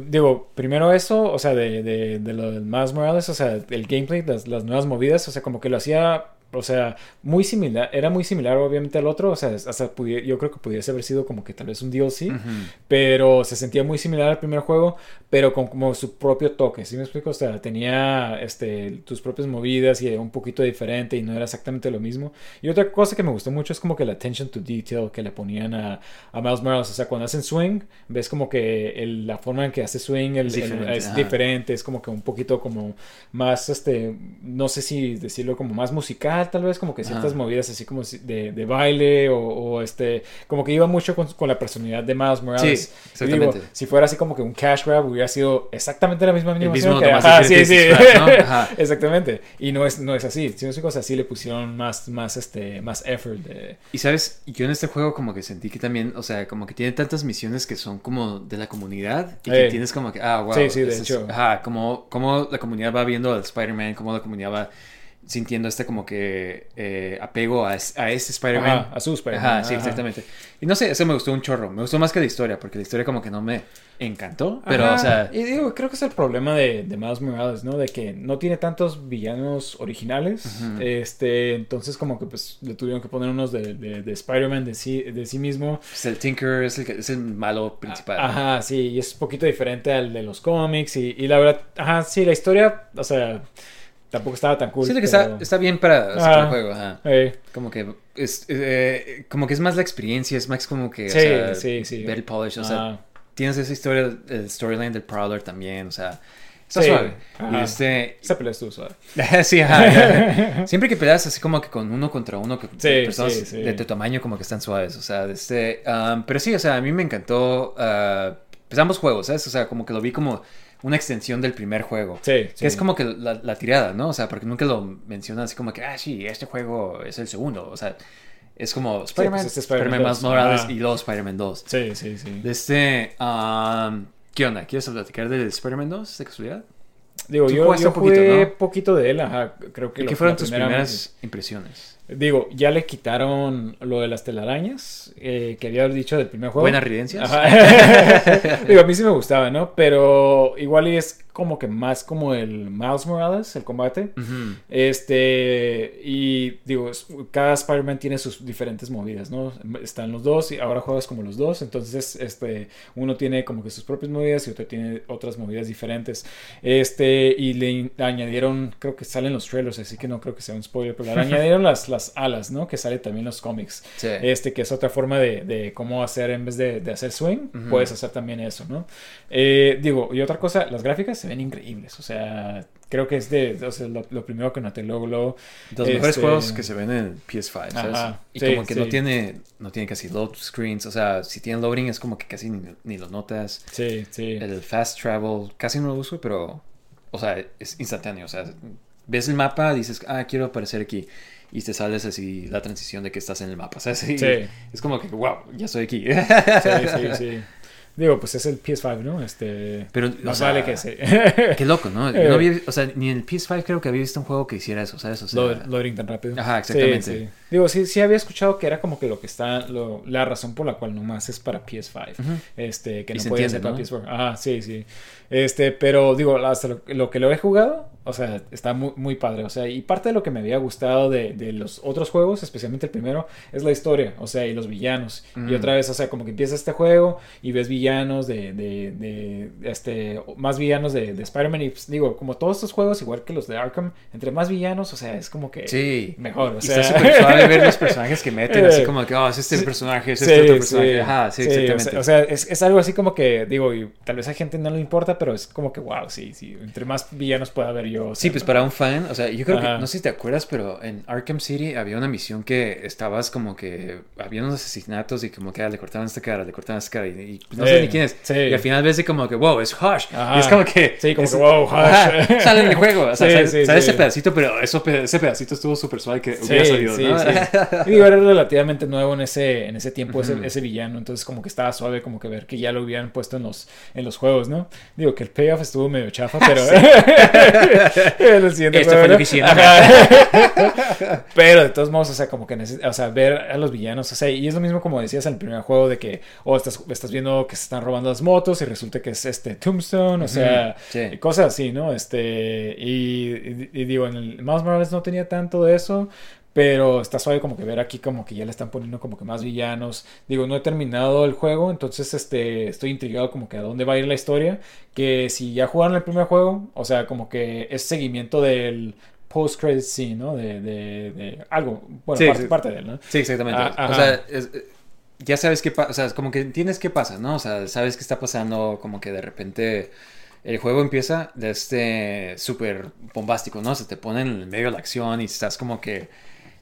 digo, primero eso, o sea, de, de, de lo del Miles Morales, o sea, el gameplay, las, las nuevas movidas, o sea, como que lo hacía o sea, muy similar, era muy similar obviamente al otro, o sea, hasta yo creo que pudiese haber sido como que tal vez un DLC, pero se sentía muy similar al primer juego, pero con como su propio toque, ¿sí me explico? O sea, tenía este, tus propias movidas y era un poquito diferente y no era exactamente lo mismo. Y otra cosa que me gustó mucho es como que la attention to detail que le ponían a, a Miles Morales, o sea, cuando hacen swing, ves como que el- la forma en que hace swing el- Es el- diferente, es ajá. diferente, es como que un poquito como más, este, no sé si decirlo como más musical, tal vez, como que ciertas Ajá. movidas así como de, de baile o, o, este, como que iba mucho con, con la personalidad de Miles Morales. Sí, Y digo, exactamente. si fuera así como que un cash grab hubiera sido exactamente la misma animación mismo que, ajá, sí, sí. ¿no? Ajá. exactamente. Y no es, no es así. Si no es cosa así, le pusieron más, más, este, más effort de... Y sabes, yo en este juego como que sentí que también, o sea, como que tiene tantas misiones que son como de la comunidad y que Eh. tienes como que, ah, wow. Sí, sí, de ese es- hecho. ajá, como, como la comunidad va viendo al Spider-Man, como la comunidad va sintiendo este como que eh, apego a, a este Spider-Man. A su Spider-Man, Ajá, sí, ajá. exactamente. Y no sé, eso me gustó un chorro. Me gustó más que la historia, porque la historia como que no me encantó. Pero, Ajá, o sea, Y digo, creo que es el problema de, de Miles Morales, ¿no? De que no tiene tantos villanos originales. Este, entonces como que pues le tuvieron que poner unos de, de, de Spider-Man de sí, de sí mismo. pues, el Tinker es el, es el malo principal. Ajá, sí, y es un poquito diferente al de los cómics. Y, y la verdad, ajá, sí, la historia, o sea, tampoco estaba tan cool. Siento que pero- está, está bien para Ah. sacar el juego, ajá. Eh, Como que es, eh, como que es más la experiencia, es más como que o Sí, sea, sí, sí. ver el polish, o sea, ah, tienes esa historia, el storyline del Prowler también, o sea, está Sí, suave. ajá. Y este, esa pelea estuvo suave. sí, ajá, ya. siempre que peleas así como que con uno contra uno, que Sí, personas sí. de tu tamaño como que están suaves, o sea, este, um, pero sí, o sea, a mí me encantó, uh, pues ambos juegos, ¿sabes? O sea, como que lo vi como una extensión del primer juego. Sí, sí. Que es como que la, la tirada, ¿no? O sea, porque nunca lo mencionan así como que, ah, sí, este juego es el segundo. O sea, es como Spider-Man, pues este Spider-Man Spider-Man más 2. Morales Ah. y luego Spider-Man 2. Sí, sí, sí. De este, um, ¿qué onda? ¿Quieres platicar del Spider-Man 2 de casualidad? Digo, yo, yo un poquito, jugué ¿no? poquito de él, ajá, creo que ¿Y lo- qué fueron tus primera primeras impresiones? Digo, ya le quitaron lo de las telarañas eh, que había dicho del primer juego. ¿Buenas ridencias? Ajá. Digo, a mí sí me gustaba, ¿no? Pero igual y es como que más como el Miles Morales, el combate. Este, y digo, cada Spider-Man tiene sus diferentes movidas, ¿no? Están los dos y ahora juegas como los dos, entonces este, uno tiene como que sus propias movidas y otro tiene otras movidas diferentes. Este, y le añadieron, creo que salen los trailers, así que no creo que sea un spoiler, pero le añadieron las, las alas, ¿no? Que sale también en los cómics. Sí. Este, que es otra forma de, de cómo hacer en vez de, de hacer swing, puedes hacer también eso, ¿no? Eh, digo, y otra cosa, las gráficas se ven increíbles, o sea, creo que es de, o sea, lo, lo primero que noté luego, luego los mejores este, juegos que se ven en PS5, ¿sabes? Ajá, y sí, como que no sí. tiene no tiene casi load screens, o sea, si tiene loading es como que casi ni, ni lo notas. Sí, sí. El fast travel casi no lo uso, pero o sea, es instantáneo, o sea, ves el mapa, dices, "Ah, quiero aparecer aquí." Y te sales así la transición de que estás en el mapa, ¿sabes? Y Sí. Es como que, wow, ya estoy aquí. Sí, sí, sí. Digo, pues es el PS5, ¿no? Este. Pero, más sea, vale que sí. Qué loco, ¿no? No había- o sea, ni en el PS5 creo que había visto un juego que hiciera eso, ¿sabes? O sea, Load- loading tan rápido. Ajá, exactamente. Sí, sí. Digo, sí, sí había escuchado que era como que lo que está, lo- la razón por la cual nomás es para PS5. Este, que no se puede ser para ¿no? PS4. Ah, sí, sí. Este, pero digo, hasta lo, lo que lo he jugado, o sea, está muy, muy padre. O sea, y parte de lo que me había gustado de, de los otros juegos, especialmente el primero, es la historia, o sea, y los villanos. Y Mm. otra vez, o sea, como que empieza este juego y ves villanos de, de, de, este, más villanos de, de Spider-Man. Y pues, digo, como todos estos juegos, igual que los de Arkham, entre más villanos, o sea, es como que Sí. mejor. O Y sea, está súper suave ver los personajes que meten, así Eh, como que, oh, es este personaje, es Sí, este otro sí, personaje. Ajá, sí, sí, o sea- exactamente. O sea, es, es algo así como que, digo, y tal vez a gente no le importa, pero es como que, wow, sí, sí, entre más villanos pueda haber yo. O Sí, pues para un fan, o sea, yo creo Ajá. que, no sé si te acuerdas, pero en Arkham City había una misión que estabas como que, había unos asesinatos y como que ah, le cortaban esta cara, le cortaban esta cara y, y no Sí, sé ni quién es. sí. Y al final ves como que, wow, es Hush. Ajá. Y es como que... Sí, como es- que, wow, Hush. Ajá, sale en el juego, o sea, Sí, sale, sale ese pedacito, pero eso, ese pedacito estuvo súper suave que hubiera salido, sí, ¿no? sí. Y digo, era relativamente nuevo en ese, en ese tiempo ese, ese villano, entonces como que estaba suave como que ver que ya lo hubieran puesto en los, en los juegos, ¿no? Digo que el payoff estuvo medio chafa, pero... en el siguiente Esto juego, fue lo ¿no? que hicieron. Ajá. pero de todos modos, o sea, como que o sea, ver a los villanos, o sea, y es lo mismo como decías en el primer juego de que, o estás, estás viendo que se están robando las motos y resulta que es este Tombstone, o sea, sí. cosas así, ¿no? Este, y, y- y digo, en el Miles Morales no tenía tanto de eso, Pero está suave como que ver aquí como que ya le están poniendo como que más villanos. Digo, no he terminado el juego, entonces este estoy intrigado como que a dónde va a ir la historia. Que si ya jugaron el primer juego, o sea, como que es seguimiento del post-credit scene, ¿no? De, de, de algo, bueno, Sí, parte, sí. parte de él, ¿no? Sí, exactamente. Ah, o sea, es- eh, ya sabes qué pasa, o sea, es como que entiendes qué pasa, ¿no? O sea, sabes qué está pasando, como que de repente el juego empieza de este súper bombástico, ¿no? Se te pone en el medio de la acción y estás como que,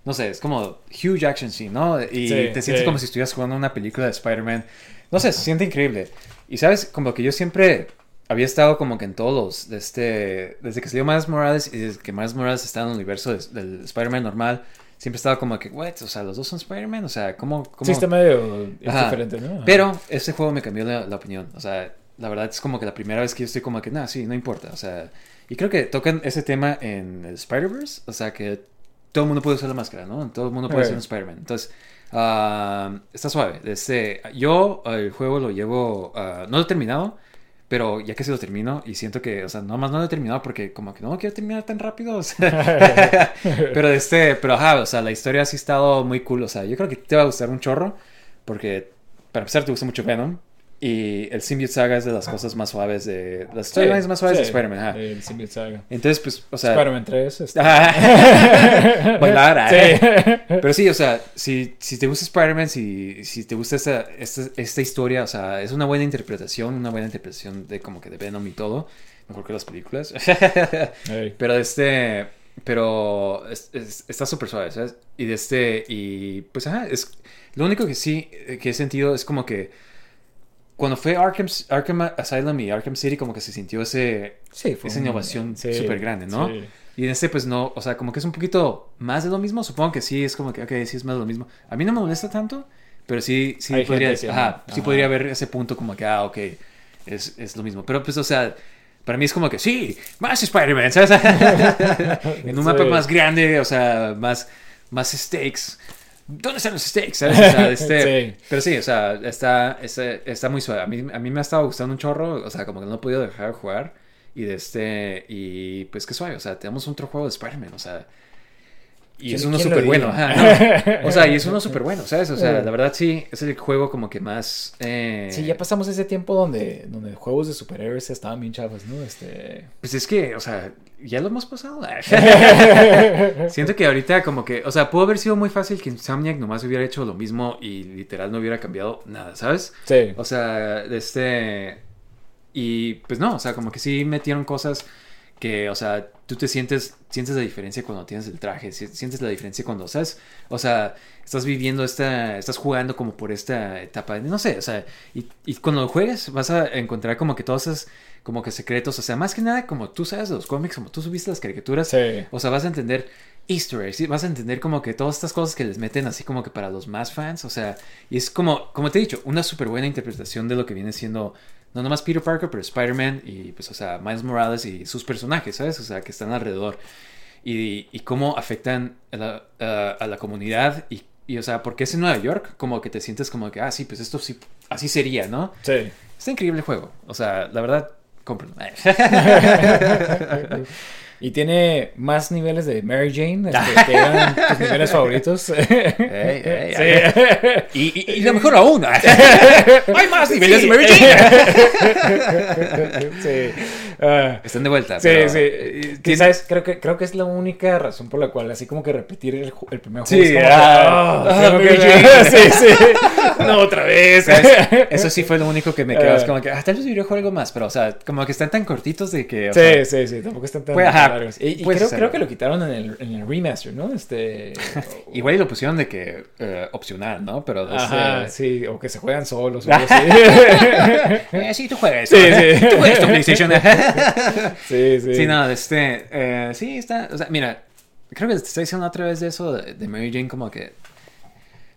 no sé, es como huge action scene, ¿no? Y Sí, te sientes sí. como si estuvieras jugando una película de Spider-Man. No sé, se siente increíble. Y sabes, como que yo siempre había estado como que en todos los, de este, desde que salió Miles Morales y desde que Miles Morales está en el universo de- del Spider-Man normal, siempre estaba como que, what, o sea, los dos son Spider-Man, o sea, ¿cómo? cómo? Sí, está medio diferente, ¿no? Ajá. Pero este juego me cambió la, la opinión, o sea, la verdad es como que la primera vez que yo estoy como que, nada, sí, no importa, o sea, y creo que tocan ese tema en Spider-Verse, o sea, que todo el mundo puede usar la máscara, ¿no? Todo el mundo puede ser un Spider-Man, entonces... ah, está suave. Este, yo el juego lo llevo, ah, no lo he terminado, pero ya que se lo termino y siento que, o sea, nomás no lo he terminado porque como que no lo quiero terminar tan rápido, o sea, pero este, pero ajá, o sea, la historia sí ha estado muy cool, o sea, yo creo que te va a gustar un chorro porque para empezar te gusta mucho Venom y el Symbiote Saga es de las cosas más suaves de las storylines más suaves de Sí, Spider-Man, ajá. El Symbiote Saga. Entonces, pues, o sea, Spider-Man 3. este. Bailar, ah. Sí. Pero sí, o sea, si, si te gusta Spider-Man, si, si te gusta esta, esta, esta historia, o sea, es una buena interpretación, una buena interpretación de como que de Venom y todo, mejor que las películas. Ey. pero este, pero es- es- está súper suave, ¿sabes? Y de este, y pues ajá, es, lo único que sí eh, que he sentido es como que cuando fue Arkham, Arkham Asylum y Arkham City, como que se sintió ese, Sí, fue esa un- innovación sí, súper grande, ¿no? sí. Y en este, pues no, o sea, como que es un poquito más de lo mismo. Supongo que sí, es como que, ok, sí es más de lo mismo. A mí no me molesta tanto, pero sí, sí Hay podría, ajá, no. sí Ajá. podría haber ese punto como que, ah, ok, es, es lo mismo. Pero pues, o sea, para mí es como que, sí, más Spider-Man, ¿sabes? en un mapa Sí. más grande, o sea, más, más stakes. ¿Dónde están los stakes? ¿Sabes? O sea, este, Sí. Pero sí, o sea, está, está, está muy suave. A mí, a mí me ha estado gustando un chorro, o sea, como que no he podido dejar de jugar. Y de este, y pues que suave, o sea, tenemos otro juego de Spider-Man, o sea, y es ¿Quién- uno súper bueno, ajá, no. O sea, y es uno súper bueno, ¿sabes? O sea, la verdad sí, es el juego como que más... eh, Sí, ya pasamos ese tiempo donde, donde juegos de superhéroes estaban bien chavos, ¿no? Este... Pues es que, o sea, ya lo hemos pasado. Siento que ahorita como que, o sea, pudo haber sido muy fácil que Insomniac nomás hubiera hecho lo mismo y literal no hubiera cambiado nada, ¿sabes? Sí. O sea, este... Y pues no, o sea, como que sí metieron cosas que, o sea, tú te sientes, sientes la diferencia cuando tienes el traje, si- sientes la diferencia cuando, ¿sabes? O sea, estás viviendo esta, estás jugando como por esta etapa, de- no sé, o sea, y, y cuando lo juegues vas a encontrar como que todos esos, como que secretos, o sea, más que nada como tú sabes de los cómics, como tú subiste las caricaturas, Sí. o sea, vas a entender easter eggs, ¿sí? vas a entender como que todas estas cosas que les meten así como que para los más fans, o sea, y es como, como te he dicho, una súper buena interpretación de lo que viene siendo, no nomás Peter Parker, pero Spider-Man y pues, o sea, Miles Morales y sus personajes, ¿sabes? O sea, que están alrededor. Y, y cómo afectan a la, a- a la comunidad y, y, o sea, porque es en Nueva York, como que te sientes como que, ah, sí, pues esto sí, así sería, ¿no? Sí. Está increíble el juego, o sea, la verdad, cómprenlo. Y tiene más niveles de Mary Jane, este, que eran tus niveles favoritos. Sí. y, y lo mejor aún, hay más niveles de Mary Jane. sí. Ah, Están de vuelta. sí, pero- sí. ¿sabes? Creo que, creo que es la única razón por la cual, así como que repetir el, el primer Sí, juego. es como que, ah, que- Jane. sí, sí. No, otra vez. ¿Sabes? Eso sí fue lo único que me quedó. Es como que, ah, tal vez debería jugar algo más, pero, o sea, como que están tan cortitos de que. o Sí, sea, sí, sí, tampoco están tan Pues, ajá, largos. Y, y creo, creo que lo quitaron en el, en el remaster, ¿no? Este. Igual y lo pusieron de que eh, opcional, ¿no? Pero de Ajá, este- sí, o que se juegan solos o algo así. Eh, sí, tú juegas. Sí, sí. Tú juegas tu PlayStation. sí, sí. Sí, no, este. eh, sí, está. O sea, mira, creo que te estoy diciendo otra vez de eso de Mary Jane, como que.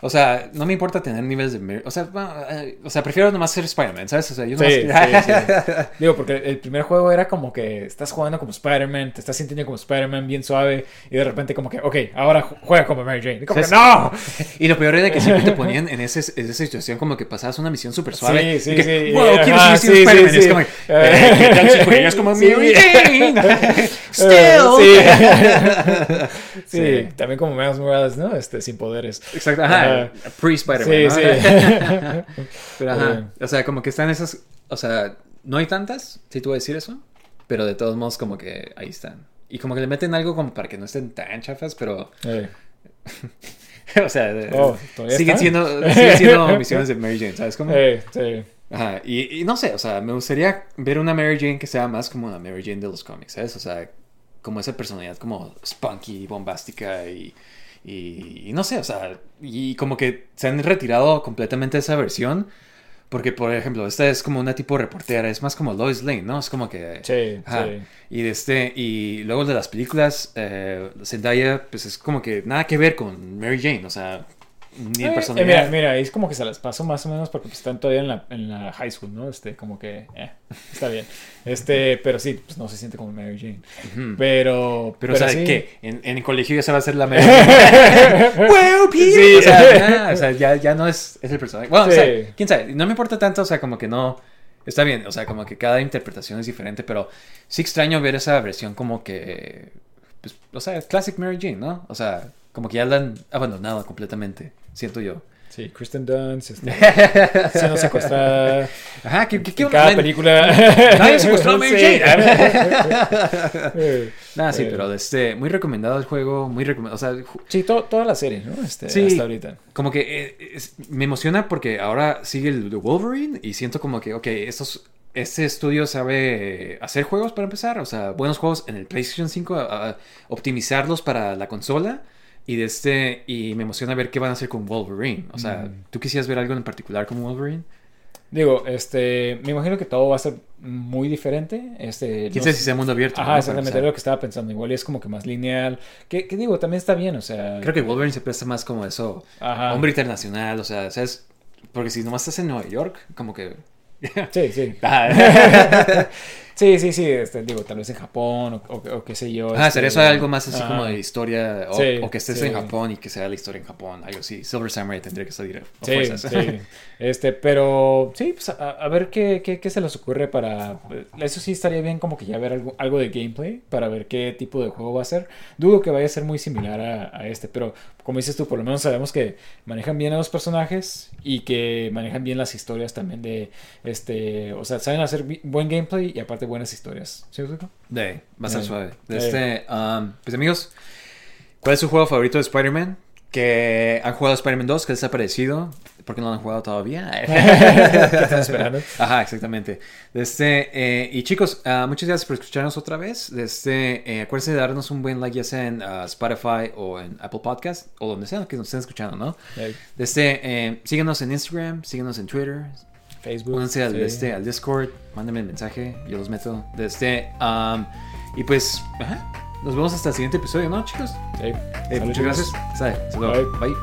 O sea, no me importa tener niveles de... O sea, bueno, eh, o sea, prefiero nomás ser Spider-Man, ¿sabes? O sea, yo nomás... sí, sí. Digo, porque el primer juego era como que estás jugando como Spider-Man, te estás sintiendo como Spider-Man bien suave y de repente como que, ok, ahora ju- juega como Mary Jane. Y como que. ¡No! Y lo peor era que siempre te ponían en, ese, en esa situación como que pasabas una misión súper suave. Sí, sí, y que, sí. Wow, sí, siendo Spider-Man. es como, eh, ¿qué tal si juegas como. Mary Jane? Still. Eh, Sí. sí, Sí. también como Miles Morales, ¿no? Este, sin poderes. Exacto, ajá. Pre-Spider-Man. Sí, ¿no? sí. Pero ajá. O sea, como que están esas. O sea, no hay tantas, si tú voy a decir eso. Pero de todos modos, como que ahí están. Y como que le meten algo como para que no estén tan chafas, pero. Eh, o sea, Oh, ¿todavía siguen, siendo, siguen siendo misiones de Mary Jane, ¿sabes cómo? eh, sí. Ajá, y, y no sé, o sea, me gustaría ver una Mary Jane que sea más como la Mary Jane de los cómics, ¿sabes? O sea, como esa personalidad como spunky, bombástica y, y, y no sé, o sea, y como que se han retirado completamente esa versión. Porque, por ejemplo, esta es como una tipo reportera, es más como Lois Lane, ¿no? Es como que... Sí, Ajá. sí. Y, este, y luego de las películas, eh, Zendaya, pues es como que nada que ver con Mary Jane, o sea, ni en Eh, personalidad. eh, mira, mira, es como que se las paso más o menos porque pues, están todavía en la, en la high school, ¿no? Este, como que, eh, está bien. Este, pero sí, pues no se siente como Mary Jane. Pero, Pero, o sea, sí. que en, en el colegio ya se va a hacer la Mary Jane. ¡Wow, Peter! Sí. O sea, ya, o sea, ya, ya no es, es el personaje. Bueno, o Sí. sea, quién sabe, no me importa tanto, o sea, como que no. Está bien, o sea, como que cada interpretación es diferente, pero sí extraño ver esa versión como que. Pues, o sea, Classic Mary Jane, ¿no? O sea, como que ya la han abandonado completamente, siento yo. Sí, Kristen Dunst, este, siendo secuestrada. Ajá, ¿qué, qué, qué en cada man- película. Nadie secuestró a Mary. Jane. Nada, sí, Eh. pero este, muy recomendado el juego, muy recomendado. O sea, ju- Sí, to- toda la serie, ¿no? Este, Sí. Hasta ahorita. como que eh, es- me emociona porque ahora sigue el de Wolverine y siento como que, ok, estos, este estudio sabe hacer juegos para empezar, o sea, buenos juegos en el PlayStation 5, a- a optimizarlos para la consola y de este y me emociona ver qué van a hacer con Wolverine. O sea, Mm. ¿tú quisieras ver algo en particular con Wolverine? Digo, este, me imagino que todo va a ser muy diferente. Este, ¿Quién no sé- si sea mundo abierto? Ajá, ¿no? Exactamente, era lo que estaba pensando. Igual es como que más lineal. Que, que digo, también está bien, o sea. Creo que Wolverine se presta más como eso, Ajá. hombre internacional, o sea, ¿sabes? Porque si nomás estás en Nueva York, como que... Sí, sí. Sí, sí, sí. Este, digo, tal vez en Japón o, o- o qué sé yo. Ah, este, sería eso algo más así como de historia, o, Sí, o que estés sí. en Japón y que sea la historia en Japón, algo así. Silver Samurai tendría que salir Sí, fuerzas. sí. Este, pero sí, pues a, a ver qué, qué, qué se les ocurre para. Eso sí estaría bien como que ya ver algo, algo de gameplay para ver qué tipo de juego va a ser. Dudo que vaya a ser muy similar a, a este, pero como dices tú, por lo menos sabemos que manejan bien a los personajes y que manejan bien las historias también de este. O sea, saben hacer buen gameplay y aparte buenas historias. ¿Sí? De, va a Eh, suave. De este, um, pues amigos, ¿cuál es su juego favorito de Spider-Man? Que han jugado Spider-Man 2, que ha parecido, porque no lo han jugado todavía. ¿Qué están esperando? Ajá, exactamente. Este, eh, y chicos, ah, muchas gracias por escucharnos otra vez. Este, eh, acuérdense de darnos un buen like ya sea en ah, Spotify o en Apple Podcast o donde sea que nos estén escuchando, ¿no? Hey, este, eh, síguenos en Instagram, síguenos en Twitter, Facebook. únanse al, sí. este, al Discord, mándenme el mensaje, yo los meto. De este, um, y pues, ajá, nos vemos hasta el siguiente episodio, ¿no, chicos? Sí. Eh, Salud, muchas chicos. gracias. Sale, hasta luego. Bye. Bye.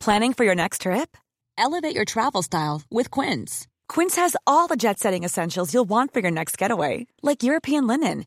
Planning for your next trip? Elevate your travel style with Quince. Quince has all the jet setting essentials you'll want for your next getaway, like European linen,